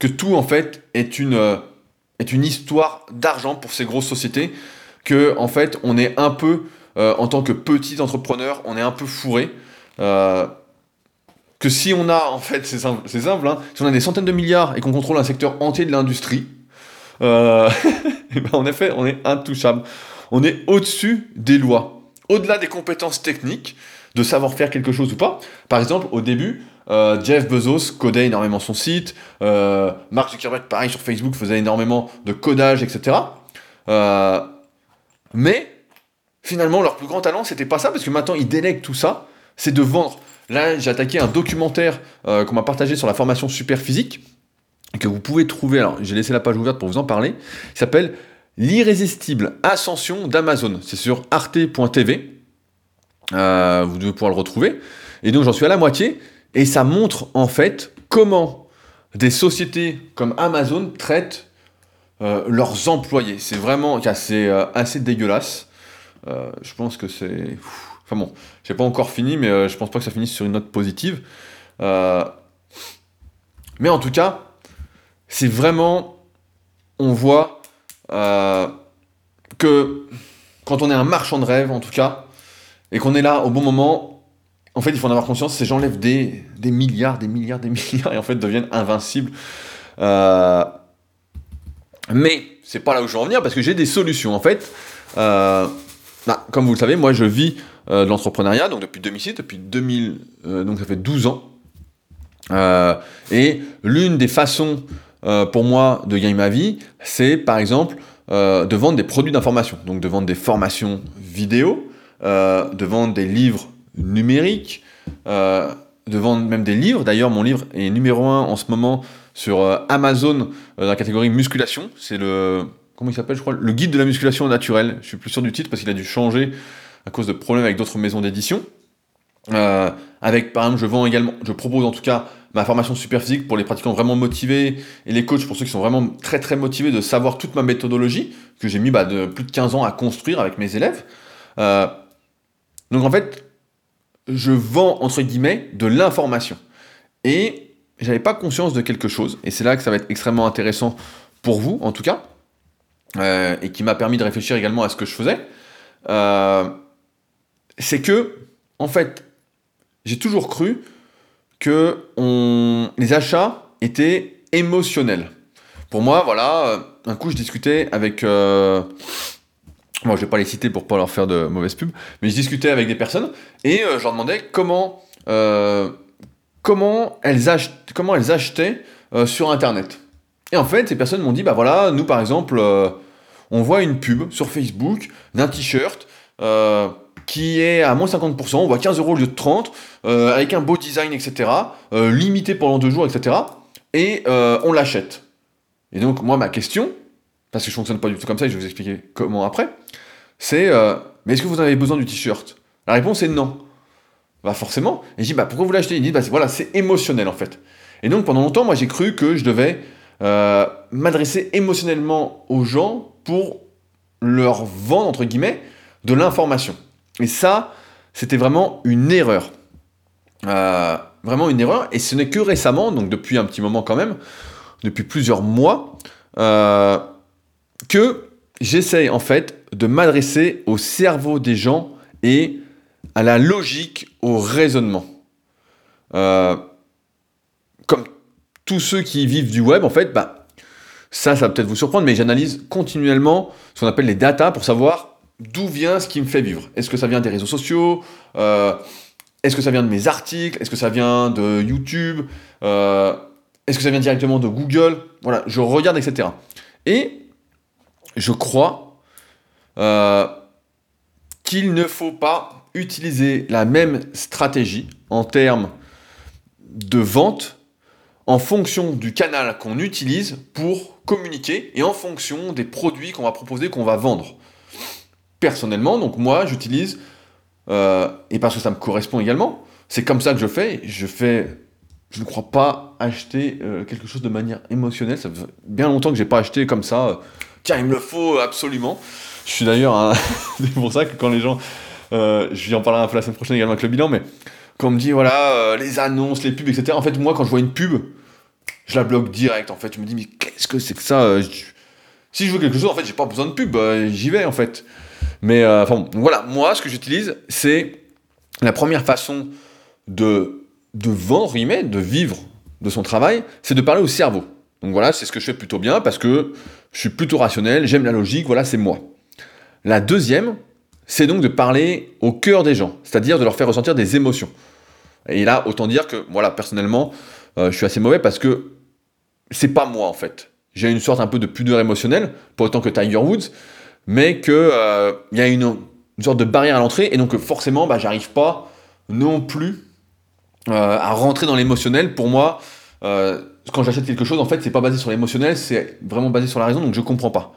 que tout en fait est une, est une histoire d'argent pour ces grosses sociétés, que en fait on est un peu, en tant que petit entrepreneur, on est un peu fourré que si on a, en fait, c'est simple, hein, si on a des centaines de milliards et qu'on contrôle un secteur entier de l'industrie, euh, ben, en effet, on est intouchable. On est au-dessus des lois, au-delà des compétences techniques, de savoir faire quelque chose ou pas. Par exemple, au début, euh, Jeff Bezos codait énormément son site, euh, Mark Zuckerberg, pareil, sur Facebook, faisait énormément de codage, etc. mais finalement, leur plus grand talent, c'était pas ça, parce que maintenant, ils délèguent tout ça, c'est de vendre Là, j'ai attaqué un documentaire euh, qu'on m'a partagé sur la formation super physique, que vous pouvez trouver, alors j'ai laissé la page ouverte pour vous en parler, il s'appelle L'irrésistible ascension d'Amazon. C'est sur arte.tv. Euh, vous devez pouvoir le retrouver. Et donc j'en suis à la moitié, et ça montre en fait comment des sociétés comme Amazon traitent euh, leurs employés. C'est vraiment assez, assez dégueulasse. je pense que c'est... Enfin bon, j'ai pas encore fini, mais euh, je pense pas que ça finisse sur une note positive. Euh, mais en tout cas, c'est vraiment, on voit euh, que quand on est un marchand de rêve, en tout cas, et qu'on est là au bon moment, en fait, il faut en avoir conscience, ces gens lèvent des, milliards, des milliards, des milliards, et en fait deviennent invincibles. mais c'est pas là où je veux en venir, parce que j'ai des solutions. En fait, bah, comme vous le savez, moi je vis euh, de l'entrepreneuriat, donc depuis 2006, depuis 2000, euh, donc ça fait 12 ans. Euh, et l'une des façons pour moi de gagner ma vie, c'est par exemple de vendre des produits d'information, donc de vendre des formations vidéo, de vendre des livres numériques, de vendre même des livres. D'ailleurs, mon livre est numéro 1 en ce moment sur Amazon dans la catégorie musculation. C'est le comment il s'appelle, je crois, le guide de la musculation naturelle. Je suis plus sûr du titre parce qu'il a dû changer à cause de problèmes avec d'autres maisons d'édition. Euh, avec, par exemple, je vends également, je propose en tout cas ma formation super physique pour les pratiquants vraiment motivés et les coachs pour ceux qui sont vraiment très très motivés de savoir toute ma méthodologie que j'ai mis bah, de plus de 15 ans à construire avec mes élèves. Euh, donc en fait, je vends entre guillemets de l'information. Et j'avais pas conscience de quelque chose, et c'est là que ça va être extrêmement intéressant pour vous en tout cas, euh, et qui m'a permis de réfléchir également à ce que je faisais c'est que, en fait, j'ai toujours cru que les achats étaient émotionnels. Pour moi, voilà, euh, un coup, je discutais avec. Euh, moi, je vais pas les citer pour pas leur faire de mauvaises pubs, mais je discutais avec des personnes et euh, je leur demandais comment, comment, elles, comment elles achetaient sur Internet. Et en fait, ces personnes m'ont dit bah voilà, nous par exemple, on voit une pub sur Facebook d'un t-shirt qui est à moins 50%, on voit 15 euros au lieu de 30, euh, avec un beau design, etc., euh, limité pendant deux jours, etc., et euh, on l'achète. Et donc, moi, ma question, parce que je fonctionne pas du tout comme ça, et je vais vous expliquer comment après, c'est mais est-ce que vous avez besoin du t-shirt? La réponse est non. Bah forcément. Et je dis, bah pourquoi vous l'achetez? Il dit, bah voilà, c'est émotionnel en fait. Et donc pendant longtemps, moi j'ai cru que je devais m'adresser émotionnellement aux gens pour leur vendre, entre guillemets, de l'information. Et ça, c'était vraiment une erreur. Euh, vraiment une erreur. Et ce n'est que récemment, donc depuis un petit moment quand même, depuis plusieurs mois, euh, que j'essaye en fait de m'adresser au cerveau des gens et à la logique, au raisonnement. Euh, comme tous ceux qui vivent du web, en fait, bah, ça, ça va peut-être vous surprendre, mais j'analyse continuellement ce qu'on appelle les data pour savoir d'où vient ce qui me fait vivre Est-ce que ça vient des réseaux sociaux euh, Est-ce que ça vient de mes articles Est-ce que ça vient de YouTube euh, Est-ce que ça vient directement de Google? Voilà, je regarde, etc. Et je crois euh, qu'il ne faut pas utiliser la même stratégie en termes de vente en fonction du canal qu'on utilise pour communiquer et en fonction des produits qu'on va proposer, qu'on va vendre personnellement, donc moi, j'utilise, euh, et parce que ça me correspond également, c'est comme ça que je fais. Je fais, je ne crois pas acheter euh, quelque chose de manière émotionnelle. Ça fait bien longtemps que j'ai pas acheté comme ça. Tiens, il me le faut absolument. Je suis d'ailleurs, c'est pour ça que quand les gens Euh, je vais en parler un peu la semaine prochaine également avec le bilan, mais quand on me dit, voilà, euh, les annonces, les pubs, etc., en fait, moi, quand je vois une pub, je la bloque direct, en fait. Je me dis, mais qu'est-ce que c'est que ça euh, Si je veux quelque chose, en fait, j'ai pas besoin de pub, j'y vais, en fait. Mais, enfin, voilà, moi, ce que j'utilise, c'est la première façon de, de vendre, de vivre de son travail, c'est de parler au cerveau. Donc voilà, c'est ce que je fais plutôt bien parce que je suis plutôt rationnel, j'aime la logique, voilà, c'est moi. La deuxième, c'est donc de parler au cœur des gens, c'est-à-dire de leur faire ressentir des émotions. Et là, autant dire que, voilà, personnellement, euh, je suis assez mauvais parce que c'est pas moi en fait. J'ai une sorte un peu de pudeur émotionnelle, pas autant que Tiger Woods, mais qu'il euh, y a une, sorte de barrière à l'entrée, et donc forcément, bah, j'arrive pas non plus euh, à rentrer dans l'émotionnel. Pour moi, quand j'achète quelque chose, en fait, c'est pas basé sur l'émotionnel, c'est vraiment basé sur la raison, donc je comprends pas.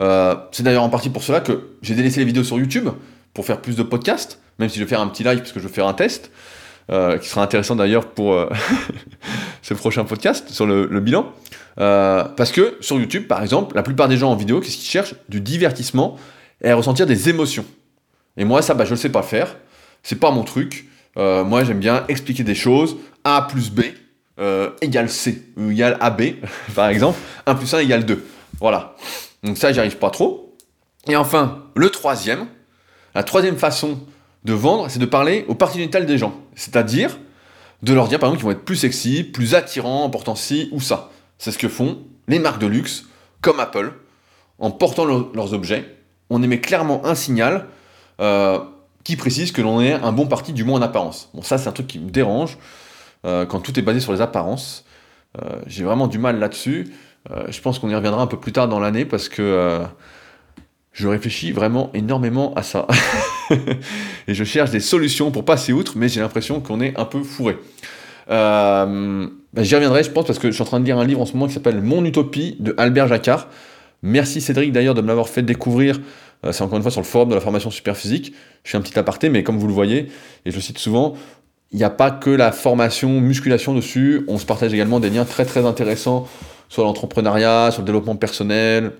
Euh, c'est d'ailleurs en partie pour cela que j'ai délaissé les vidéos sur YouTube pour faire plus de podcasts, même si je vais faire un petit live parce que je vais faire un test, euh, qui sera intéressant d'ailleurs pour euh, ce prochain podcast sur le, bilan. parce que sur YouTube, par exemple, la plupart des gens en vidéo, qu'est-ce qu'ils cherchent? Du divertissement et à ressentir des émotions. Et moi, ça, bah, je ne sais pas faire. C'est pas mon truc. moi, j'aime bien expliquer des choses. A plus B égale C, ou égale AB, par exemple. 1 plus 1 égale 2. Voilà. Donc ça, j'y arrive pas trop. Et enfin, le troisième, la troisième façon de vendre, c'est de parler aux parties génitales des gens. C'est-à-dire de leur dire, par exemple, qu'ils vont être plus sexy, plus attirants en portant ci ou ça. C'est ce que font les marques de luxe, comme Apple, en portant leurs objets. On émet clairement un signal euh, qui précise que l'on est un bon parti, du moins en apparence. Bon, ça, c'est un truc qui me dérange euh, quand tout est basé sur les apparences. Euh, j'ai vraiment du mal là-dessus. Euh, je pense qu'on y reviendra un peu plus tard dans l'année parce que je réfléchis vraiment énormément à ça. et je cherche des solutions pour passer outre, mais j'ai l'impression qu'on est un peu fourré. Bah, j'y reviendrai, je pense, parce que je suis en train de lire un livre en ce moment qui s'appelle Mon Utopie de Albert Jacquard. Merci Cédric d'ailleurs de me l'avoir fait découvrir. C'est encore une fois sur le forum de la formation super physique. Je fais un petit aparté, mais comme vous le voyez, et je cite souvent, il n'y a pas que la formation musculation dessus. On se partage également des liens très très intéressants sur l'entrepreneuriat, sur le développement personnel,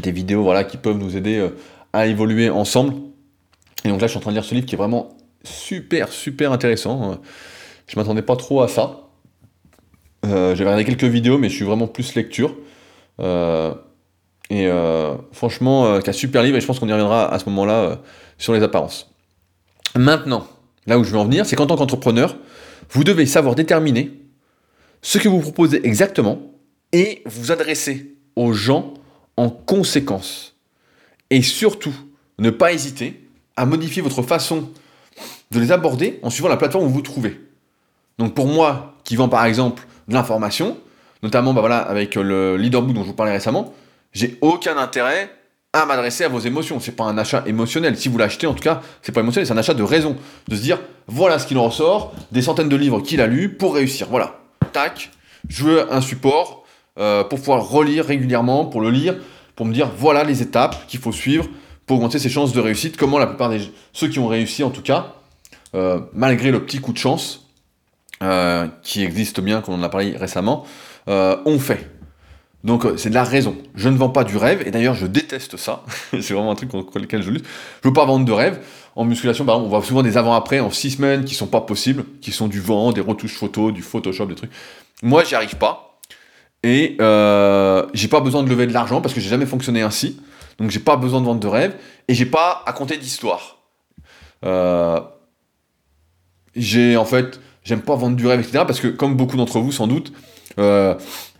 des vidéos voilà, qui peuvent nous aider euh, à évoluer ensemble. Et donc là, je suis en train de lire ce livre qui est vraiment super, super intéressant. Euh, je m'attendais pas trop à ça. Euh, J'ai regardé quelques vidéos, mais je suis vraiment plus lecture. Euh, et franchement, un super livre, et je pense qu'on y reviendra à ce moment-là sur les apparences. Maintenant, là où je veux en venir, c'est qu'en tant qu'entrepreneur, vous devez savoir déterminer ce que vous proposez exactement et vous adresser aux gens en conséquence. Et surtout, ne pas hésiter à modifier votre façon de les aborder en suivant la plateforme où vous vous trouvez. Donc pour moi, qui vend par exemple de l'information, notamment bah avec le leaderbook dont je vous parlais récemment, j'ai aucun intérêt à m'adresser à vos émotions. C'est pas un achat émotionnel. Si vous l'achetez, en tout cas, c'est pas émotionnel, c'est un achat de raison. De se dire, voilà ce qu'il en ressort, des centaines de livres qu'il a lus pour réussir. Voilà. Tac. Je veux un support, euh, pour pouvoir relire régulièrement, pour le lire, pour me dire voilà les étapes qu'il faut suivre pour augmenter ses chances de réussite, comment la plupart des ceux qui ont réussi en tout cas, euh, malgré le petit coup de chance euh, qui existe bien, comme on en a parlé récemment, ont fait. Donc c'est de la raison. Je ne vends pas du rêve, et d'ailleurs je déteste ça. c'est vraiment un truc contre lequel je lutte. Je veux pas vendre de rêve. En musculation, par exemple, on voit souvent des avant-après en 6 semaines qui sont pas possibles, qui sont du vent, des retouches photos, du Photoshop, des trucs. Moi, j'y arrive pas. Et euh, j'ai pas besoin de lever de l'argent parce que j'ai jamais fonctionné ainsi. Donc j'ai pas besoin de vendre de rêve et j'ai pas à compter d'histoire. Euh, j'ai en fait, j'aime pas vendre du rêve, etc. Parce que comme beaucoup d'entre vous sans doute, euh,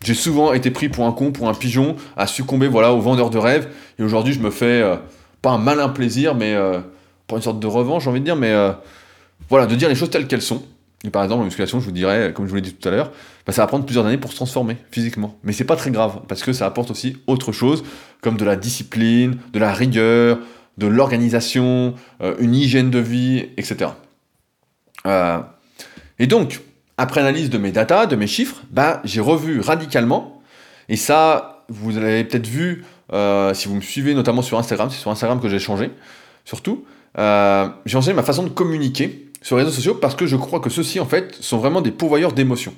j'ai souvent été pris pour un con, pour un pigeon, à succomber voilà aux vendeurs de rêve. Et aujourd'hui, je me fais euh, pas un malin plaisir, mais euh, pas une sorte de revanche, j'ai envie de dire, mais voilà, de dire les choses telles qu'elles sont. Et par exemple, en musculation, je vous dirais, comme je vous l'ai dit tout à l'heure, bah, ça va prendre plusieurs années pour se transformer physiquement. Mais c'est pas très grave, parce que ça apporte aussi autre chose, comme de la discipline, de la rigueur, de l'organisation, une hygiène de vie, etc. Et donc, après analyse de mes datas, de mes chiffres, bah, j'ai revu radicalement, et ça, vous l'avez peut-être vu euh, si vous me suivez notamment sur Instagram, c'est sur Instagram que j'ai changé, surtout, j'ai changé ma façon de communiquer sur les réseaux sociaux parce que je crois que ceux-ci, en fait, sont vraiment des pourvoyeurs d'émotions.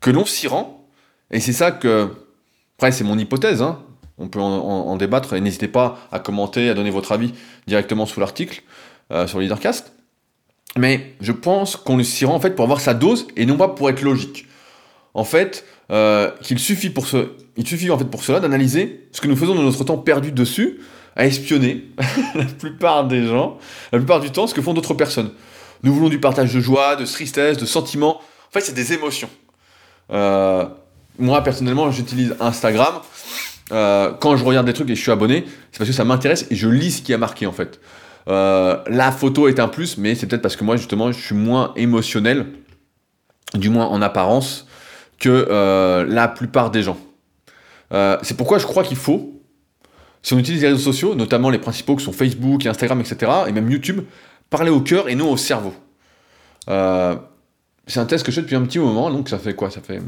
Que l'on s'y rend, et c'est ça que. Après, c'est mon hypothèse, hein, on peut en, débattre, et n'hésitez pas à commenter, à donner votre avis directement sous l'article. euh, sur Leadercast. Mais je pense qu'on s'y rend en fait pour avoir sa dose et non pas pour être logique. En fait, euh, qu'il suffit pour il suffit pour cela d'analyser ce que nous faisons de notre temps perdu dessus, à espionner la plupart des gens, la plupart du temps, ce que font d'autres personnes. Nous voulons du partage de joie, de tristesse, de sentiments. En fait, c'est des émotions. Euh, moi, personnellement, j'utilise Instagram. Euh, quand je regarde des trucs et je suis abonné, c'est parce que ça m'intéresse et je lis ce qui a marqué en fait. Euh, la photo est un plus, mais c'est peut-être parce que moi, justement, je suis moins émotionnel, du moins en apparence, que la plupart des gens. c'est pourquoi je crois qu'il faut, si on utilise les réseaux sociaux, notamment les principaux qui sont Facebook, Instagram, etc., et même YouTube, parler au cœur et non au cerveau. c'est un test que je fais depuis un petit moment, donc ça fait quoi? Ça fait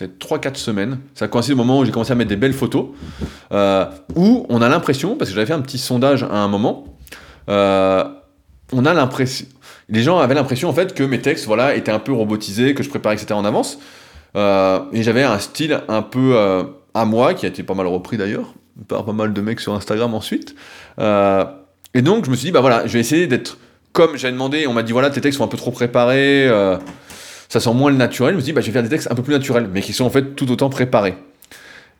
peut-être 3-4 semaines. Ça coïncide au moment où j'ai commencé à mettre des belles photos, euh, où on a l'impression, parce que j'avais fait un petit sondage à un moment, euh, on a l'impression, les gens avaient l'impression en fait que mes textes, voilà, étaient un peu robotisés, que je préparais, etc. en avance, euh, et j'avais un style un peu à moi, qui a été pas mal repris d'ailleurs, par pas mal de mecs sur Instagram ensuite. et donc je me suis dit, bah voilà, je vais essayer d'être comme j'avais demandé, on m'a dit voilà, tes textes sont un peu trop préparés ça sent moins le naturel. Je me dis, bah, je vais faire des textes un peu plus naturels, mais qui sont en fait tout autant préparés.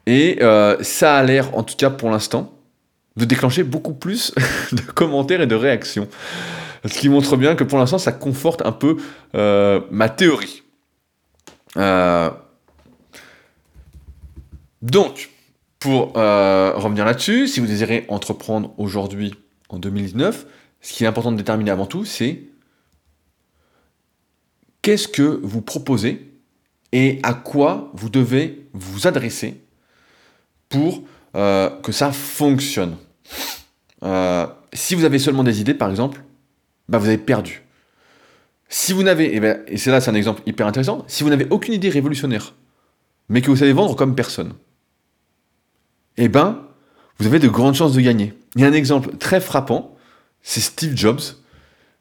Et euh, ça a l'air, en tout cas pour l'instant, de déclencher beaucoup plus de commentaires et de réactions. Ce qui montre bien que pour l'instant, ça conforte un peu euh, ma théorie. Euh, donc, pour revenir là-dessus, si vous désirez entreprendre aujourd'hui, en 2019, ce qui est important de déterminer avant tout, c'est qu'est-ce que vous proposez et à quoi vous devez vous adresser pour euh, que ça fonctionne. Euh, si vous avez seulement des idées, par exemple, bah vous avez perdu. Si vous n'avez, eh ben, et, c'est là c'est un exemple hyper intéressant, si vous n'avez aucune idée révolutionnaire, mais que vous savez vendre comme personne, eh ben, vous avez de grandes chances de gagner. Il y a un exemple très frappant, c'est Steve Jobs,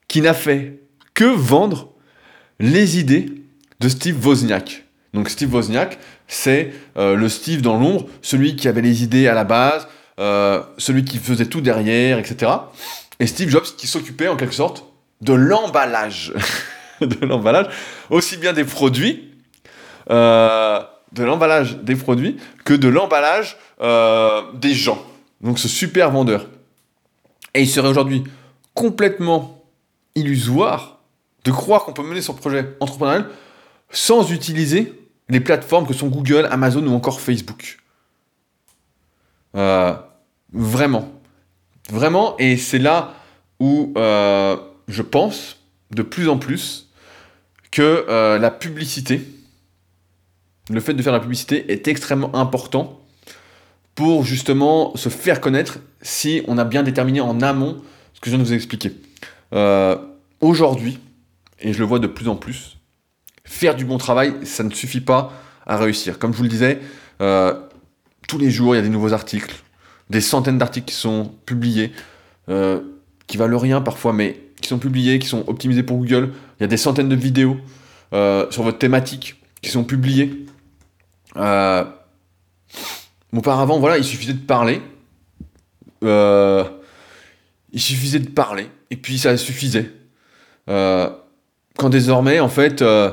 qui n'a fait que vendre les idées de Steve Wozniak. Donc Steve Wozniak, c'est euh, le Steve dans l'ombre, celui qui avait les idées à la base, euh, celui qui faisait tout derrière, etc. Et Steve Jobs qui s'occupait en quelque sorte de l'emballage. de l'emballage, aussi bien des produits, euh, de l'emballage des produits, que de l'emballage des gens. Donc ce super vendeur. Et il serait aujourd'hui complètement illusoire de croire qu'on peut mener son projet entrepreneurial sans utiliser les plateformes que sont Google, Amazon ou encore Facebook. Euh, vraiment. Vraiment, et c'est là où euh, je pense de plus en plus que euh, la publicité, le fait de faire la publicité est extrêmement important pour justement se faire connaître si on a bien déterminé en amont ce que je viens de vous expliquer. Aujourd'hui, et je le vois de plus en plus, faire du bon travail, ça ne suffit pas à réussir. Comme je vous le disais, euh, tous les jours, il y a des nouveaux articles, des centaines d'articles qui sont publiés, euh, qui valent rien parfois, mais qui sont publiés, qui sont optimisés pour Google. Il y a des centaines de vidéos euh, sur votre thématique qui sont publiées. auparavant, voilà, il suffisait de parler. il suffisait de parler, et puis ça suffisait. Euh, quand désormais, en fait, euh,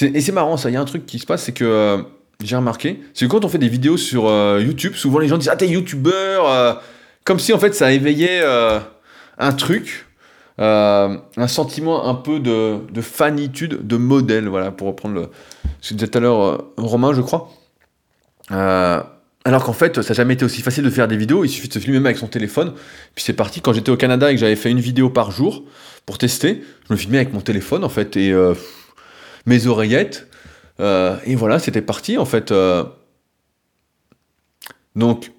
et c'est marrant ça, il y a un truc qui se passe, c'est que euh, j'ai remarqué, c'est que quand on fait des vidéos sur euh, YouTube, souvent les gens disent Ah, t'es youtubeur Comme si en fait ça éveillait un truc, un sentiment un peu de, de, fanitude, de modèle, voilà, pour reprendre ce que disais tout à l'heure Romain, je crois. alors qu'en fait, ça n'a jamais été aussi facile de faire des vidéos, il suffit de se filmer même avec son téléphone, puis c'est parti. Quand j'étais au Canada et que j'avais fait une vidéo par jour, pour tester. Je me filmais avec mon téléphone en fait et euh, mes oreillettes. Euh, et voilà, c'était parti en fait. Euh. Donc,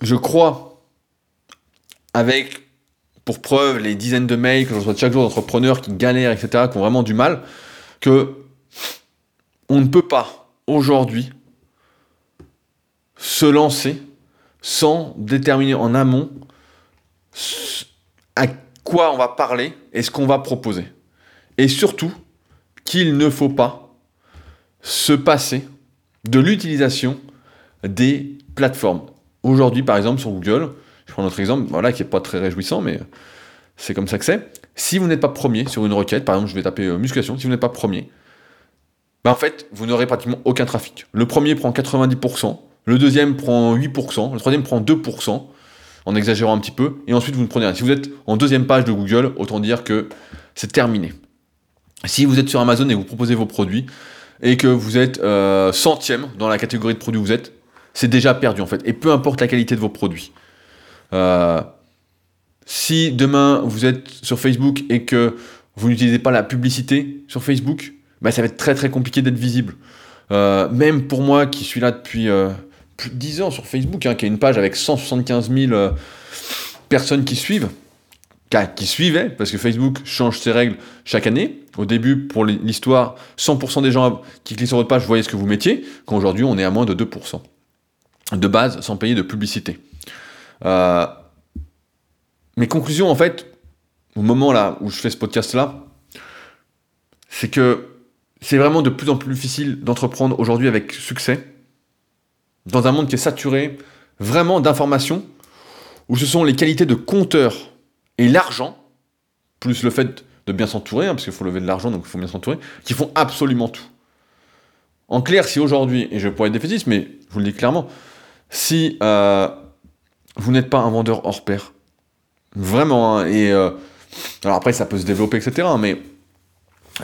je crois, avec pour preuve les dizaines de mails que je reçois chaque jour d'entrepreneurs qui galèrent, etc., qui ont vraiment du mal, que on ne peut pas aujourd'hui se lancer sans déterminer en amont à quoi on va parler et ce qu'on va proposer. Et surtout, qu'il ne faut pas se passer de l'utilisation des plateformes. Aujourd'hui, par exemple, sur Google, je prends notre exemple, voilà, qui n'est pas très réjouissant, mais c'est comme ça que c'est. Si vous n'êtes pas premier sur une requête, par exemple, je vais taper euh, musculation, si vous n'êtes pas premier, bah en fait, vous n'aurez pratiquement aucun trafic. Le premier prend 90%, le deuxième prend 8%, le troisième prend 2%, en exagérant un petit peu, et ensuite vous ne prenez rien. Si vous êtes en deuxième page de Google, autant dire que c'est terminé. Si vous êtes sur Amazon et vous proposez vos produits, et que vous êtes euh, centième dans la catégorie de produits où vous êtes, c'est déjà perdu en fait. Et peu importe la qualité de vos produits. Euh, si demain vous êtes sur Facebook et que vous n'utilisez pas la publicité sur Facebook, bah, ça va être très très compliqué d'être visible. Euh, même pour moi qui suis là depuis plus de 10 ans sur Facebook, hein, qui a une page avec 175 000 personnes qui suivent, qui suivaient, parce que Facebook change ses règles chaque année. Au début, pour l'histoire, 100% des gens qui cliquent sur votre page voyaient ce que vous mettiez, quand aujourd'hui on est à moins de 2%. De base, sans payer de publicité. Euh, mes conclusions, en fait, au moment là où je fais ce podcast-là, c'est que c'est vraiment de plus en plus difficile d'entreprendre aujourd'hui avec succès, dans un monde qui est saturé vraiment d'informations, où ce sont les qualités de compteur et l'argent, plus le fait de bien s'entourer, hein, parce qu'il faut lever de l'argent, donc il faut bien s'entourer, qui font absolument tout. En clair, si aujourd'hui, et je pourrais être défaitiste, mais je vous le dis clairement, si euh, vous n'êtes pas un vendeur hors pair, vraiment, hein, et euh, alors après ça peut se développer, etc., mais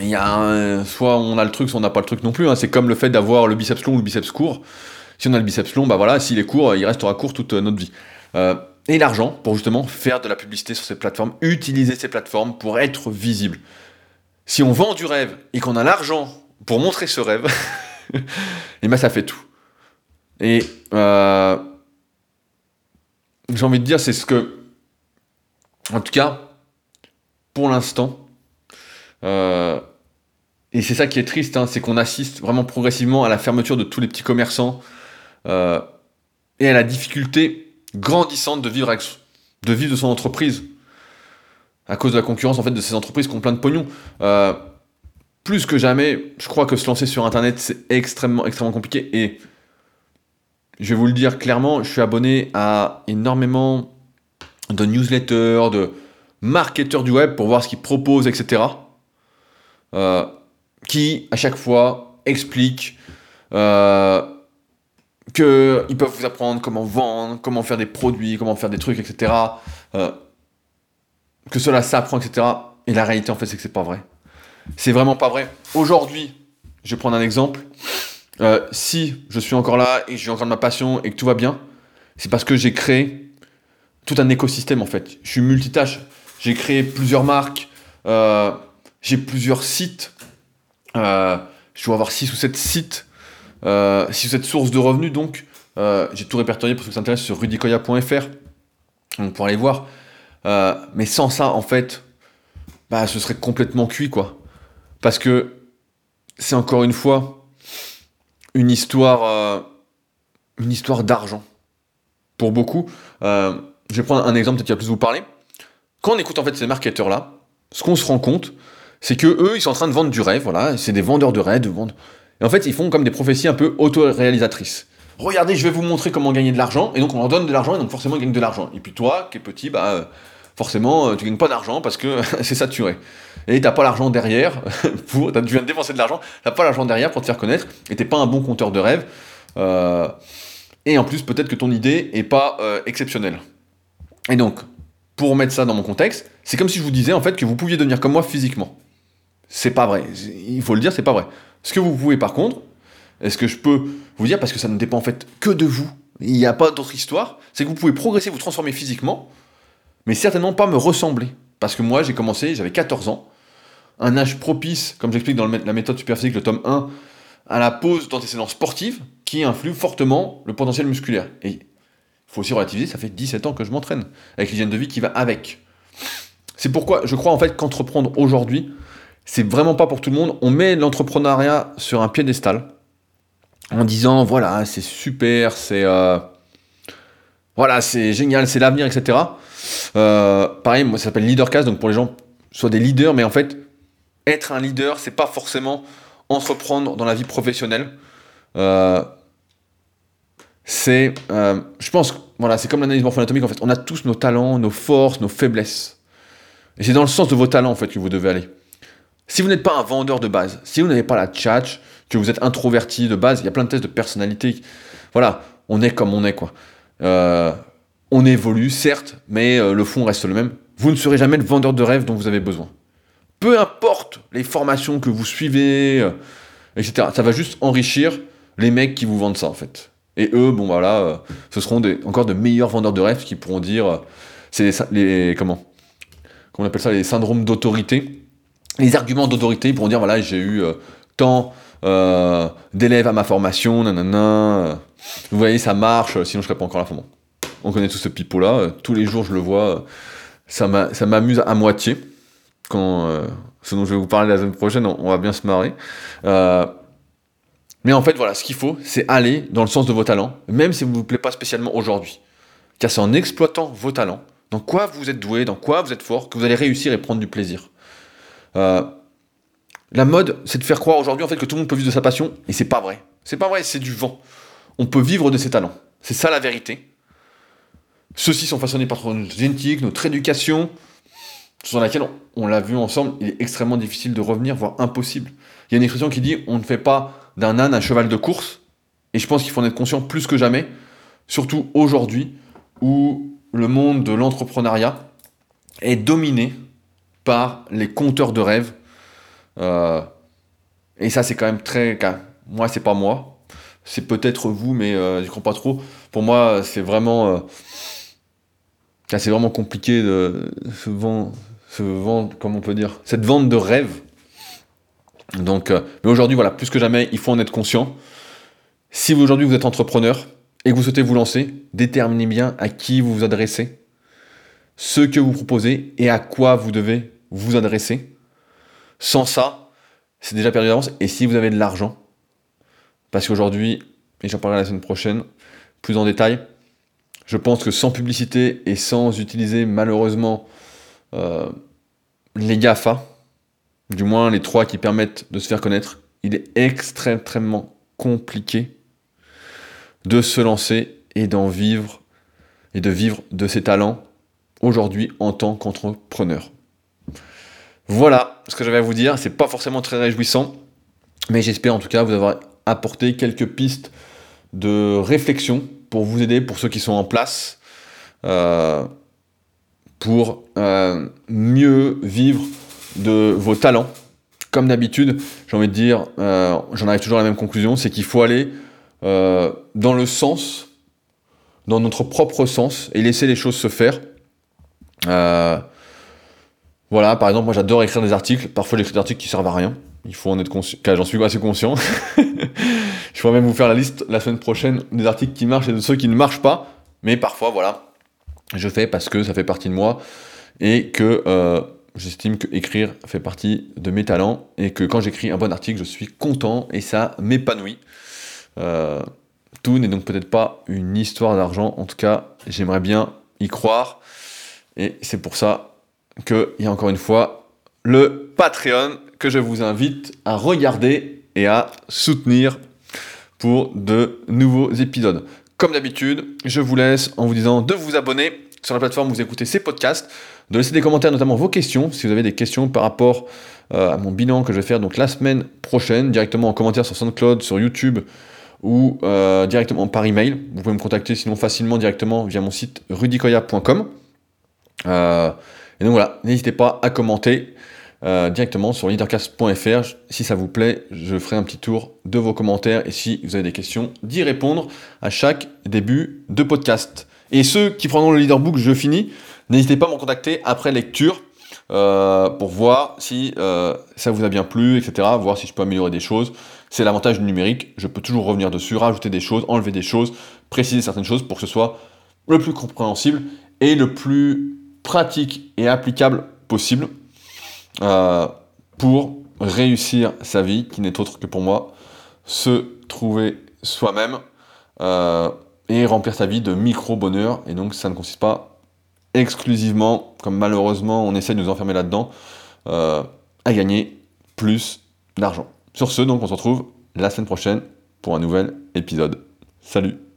il y a soit on a le truc, soit on n'a pas le truc non plus, hein. c'est comme le fait d'avoir le biceps long ou le biceps court. Si on a le biceps long, bah voilà, s'il est court, il restera court toute notre vie. Euh, et l'argent pour justement faire de la publicité sur ces plateformes, utiliser ces plateformes pour être visible. Si on vend du rêve et qu'on a l'argent pour montrer ce rêve, et eh ben ça fait tout. Et euh, j'ai envie de dire, c'est ce que, en tout cas, pour l'instant, euh, et c'est ça qui est triste, hein, c'est qu'on assiste vraiment progressivement à la fermeture de tous les petits commerçants euh, et à la difficulté grandissante de vivre, avec, de vivre de son entreprise. À cause de la concurrence en fait de ces entreprises qui ont plein de pognon. Euh, plus que jamais, je crois que se lancer sur internet c'est extrêmement extrêmement compliqué et je vais vous le dire clairement, je suis abonné à énormément de newsletters, de marketeurs du web pour voir ce qu'ils proposent, etc. Euh, qui à chaque fois expliquent euh, qu'ils peuvent vous apprendre comment vendre, comment faire des produits, comment faire des trucs, etc. Euh, que cela s'apprend, etc. Et la réalité, en fait, c'est que c'est pas vrai. C'est vraiment pas vrai. Aujourd'hui, je vais prendre un exemple. Euh, si je suis encore là et j'ai encore ma passion et que tout va bien, c'est parce que j'ai créé tout un écosystème en fait. Je suis multitâche. J'ai créé plusieurs marques, euh, j'ai plusieurs sites. je dois avoir 6 ou 7 sites euh, si vous êtes source de revenus, donc, euh, j'ai tout répertorié pour ceux qui s'intéressent sur rudicoya.fr. Donc, pour aller voir. Euh, mais sans ça, en fait, bah, ce serait complètement cuit, quoi. Parce que c'est encore une fois une histoire, une histoire d'argent. Pour beaucoup. je vais prendre un exemple qui va plus vous parler. Quand on écoute en fait ces marketeurs-là, ce qu'on se rend compte, c'est que eux, ils sont en train de vendre du rêve, voilà, c'est des vendeurs de rêve, de vendre et en fait, ils font comme des prophéties un peu auto-réalisatrices. Regardez, je vais vous montrer comment gagner de l'argent, et donc on leur donne de l'argent, et donc forcément ils gagnent de l'argent. Et puis toi, qui es petit, bah euh, forcément euh, tu gagnes pas d'argent parce que c'est saturé. Et t'as pas l'argent derrière, pour, tu viens de dépenser de l'argent, t'as pas l'argent derrière pour te faire connaître, et t'es pas un bon compteur de rêve. Euh, et en plus, peut-être que ton idée est pas exceptionnelle. Et donc, pour mettre ça dans mon contexte, c'est comme si je vous disais en fait que vous pouviez devenir comme moi physiquement. C'est pas vrai. Il faut le dire, c'est pas vrai. Ce que vous pouvez par contre, est-ce que je peux vous dire, parce que ça ne dépend en fait que de vous, il n'y a pas d'autre histoire, c'est que vous pouvez progresser, vous transformer physiquement, mais certainement pas me ressembler. Parce que moi, j'ai commencé, j'avais 14 ans, un âge propice, comme j'explique dans la méthode superphysique, le tome 1, à la pose d'antécédents sportifs qui influent fortement le potentiel musculaire. Et il faut aussi relativiser, ça fait 17 ans que je m'entraîne, avec l'hygiène de vie qui va avec. C'est pourquoi je crois en fait qu'entreprendre aujourd'hui, c'est vraiment pas pour tout le monde. On met l'entrepreneuriat sur un piédestal en disant voilà, c'est super, c'est euh, voilà, c'est génial, c'est l'avenir, etc. Euh, pareil, moi ça s'appelle leadercast, donc pour les gens, soit des leaders, mais en fait, être un leader, c'est pas forcément entreprendre dans la vie professionnelle. Euh, c'est, je pense, voilà, c'est comme l'analyse morpho-anatomique, en fait, on a tous nos talents, nos forces, nos faiblesses. Et c'est dans le sens de vos talents en fait que vous devez aller. Si vous n'êtes pas un vendeur de base, si vous n'avez pas la tchatch, que vous êtes introverti de base, il y a plein de tests de personnalité. Voilà, on est comme on est quoi. Euh, on évolue certes, mais euh, le fond reste le même. Vous ne serez jamais le vendeur de rêve dont vous avez besoin. Peu importe les formations que vous suivez, euh, etc. Ça va juste enrichir les mecs qui vous vendent ça en fait. Et eux, bon voilà, ce seront encore de meilleurs vendeurs de rêves qui pourront dire, c'est les, comment, comment on appelle ça, les syndromes d'autorité les arguments d'autorité pour dire voilà, j'ai eu euh, tant euh, d'élèves à ma formation, nanana. Vous voyez, ça marche, sinon je serais pas encore là. Enfin, on connaît tout ce pipeau-là. Euh, tous les jours, je le vois. ça m'amuse à moitié. Quand, ce dont je vais vous parler la semaine prochaine, on, va bien se marrer. mais en fait, voilà, ce qu'il faut, c'est aller dans le sens de vos talents, même si vous ne vous plaît pas spécialement aujourd'hui. Car c'est en exploitant vos talents, dans quoi vous êtes doué, dans quoi vous êtes fort, que vous allez réussir et prendre du plaisir. Euh, la mode, c'est de faire croire aujourd'hui en fait que tout le monde peut vivre de sa passion, et c'est pas vrai. C'est pas vrai, c'est du vent. On peut vivre de ses talents. C'est ça la vérité. Ceux-ci sont façonnés par notre génétique, notre éducation, sur laquelle, on, l'a vu ensemble, il est extrêmement difficile de revenir, voire impossible. Il y a une expression qui dit on ne fait pas d'un âne un cheval de course, et je pense qu'il faut en être conscient plus que jamais, surtout aujourd'hui où le monde de l'entrepreneuriat est dominé les compteurs de rêves. Euh, et ça, c'est quand même très. Moi, c'est pas moi. C'est peut-être vous, mais euh, je crois pas trop. Pour moi, c'est vraiment. Euh, c'est vraiment compliqué de vendre, se vendre, comment on peut dire, cette vente de rêve. Donc, mais aujourd'hui, voilà, plus que jamais, il faut en être conscient. Si aujourd'hui vous êtes entrepreneur et que vous souhaitez vous lancer, déterminez bien à qui vous vous adressez, ce que vous proposez et à quoi vous devez vous adresser. Sans ça, c'est déjà perdu d'avance. Et si vous avez de l'argent, parce qu'aujourd'hui, et j'en parlerai la semaine prochaine, plus en détail, je pense que sans publicité et sans utiliser malheureusement euh, les GAFA, du moins les trois qui permettent de se faire connaître, il est extrêmement compliqué de se lancer et d'en vivre et de vivre de ses talents aujourd'hui en tant qu'entrepreneur. Voilà ce que j'avais à vous dire. C'est pas forcément très réjouissant, mais j'espère en tout cas vous avoir apporté quelques pistes de réflexion pour vous aider, pour ceux qui sont en place, euh, pour euh, mieux vivre de vos talents. Comme d'habitude, j'ai envie de dire, euh, j'en arrive toujours à la même conclusion, c'est qu'il faut aller dans le sens, dans notre propre sens, et laisser les choses se faire. Voilà, par exemple, moi j'adore écrire des articles. Parfois, j'écris des articles qui servent à rien. Il faut en être conscient. J'en suis assez conscient. Je pourrais même vous faire la liste la semaine prochaine des articles qui marchent et de ceux qui ne marchent pas. Mais parfois, voilà, je fais parce que ça fait partie de moi et que euh, j'estime que écrire fait partie de mes talents et que quand j'écris un bon article, je suis content et ça m'épanouit. Euh, tout n'est donc peut-être pas une histoire d'argent. En tout cas, j'aimerais bien y croire. Et c'est pour ça qu'il y a encore une fois le Patreon que je vous invite à regarder et à soutenir pour de nouveaux épisodes. Comme d'habitude, je vous laisse en vous disant de vous abonner sur la plateforme où vous écoutez ces podcasts, de laisser des commentaires, notamment vos questions, si vous avez des questions par rapport euh, à mon bilan que je vais faire la semaine prochaine, directement en commentaire sur SoundCloud, sur YouTube ou euh, directement par email. Vous pouvez me contacter sinon facilement directement via mon site rudicoya.com. et donc voilà, n'hésitez pas à commenter euh, directement sur leadercast.fr. Si ça vous plaît, je ferai un petit tour de vos commentaires et si vous avez des questions, d'y répondre à chaque début de podcast. Et ceux qui prendront le leaderbook, je finis, n'hésitez pas à me contacter après lecture euh, pour voir si euh, ça vous a bien plu, etc. Voir si je peux améliorer des choses. C'est l'avantage du numérique, je peux toujours revenir dessus, rajouter des choses, enlever des choses, préciser certaines choses pour que ce soit le plus compréhensible et le plus pratique et applicable possible euh, pour réussir sa vie, qui n'est autre que pour moi se trouver soi-même euh, et remplir sa vie de micro-bonheur. Et donc ça ne consiste pas exclusivement, comme malheureusement on essaie de nous enfermer là-dedans, euh, à gagner plus d'argent. Sur ce, donc on se retrouve la semaine prochaine pour un nouvel épisode. Salut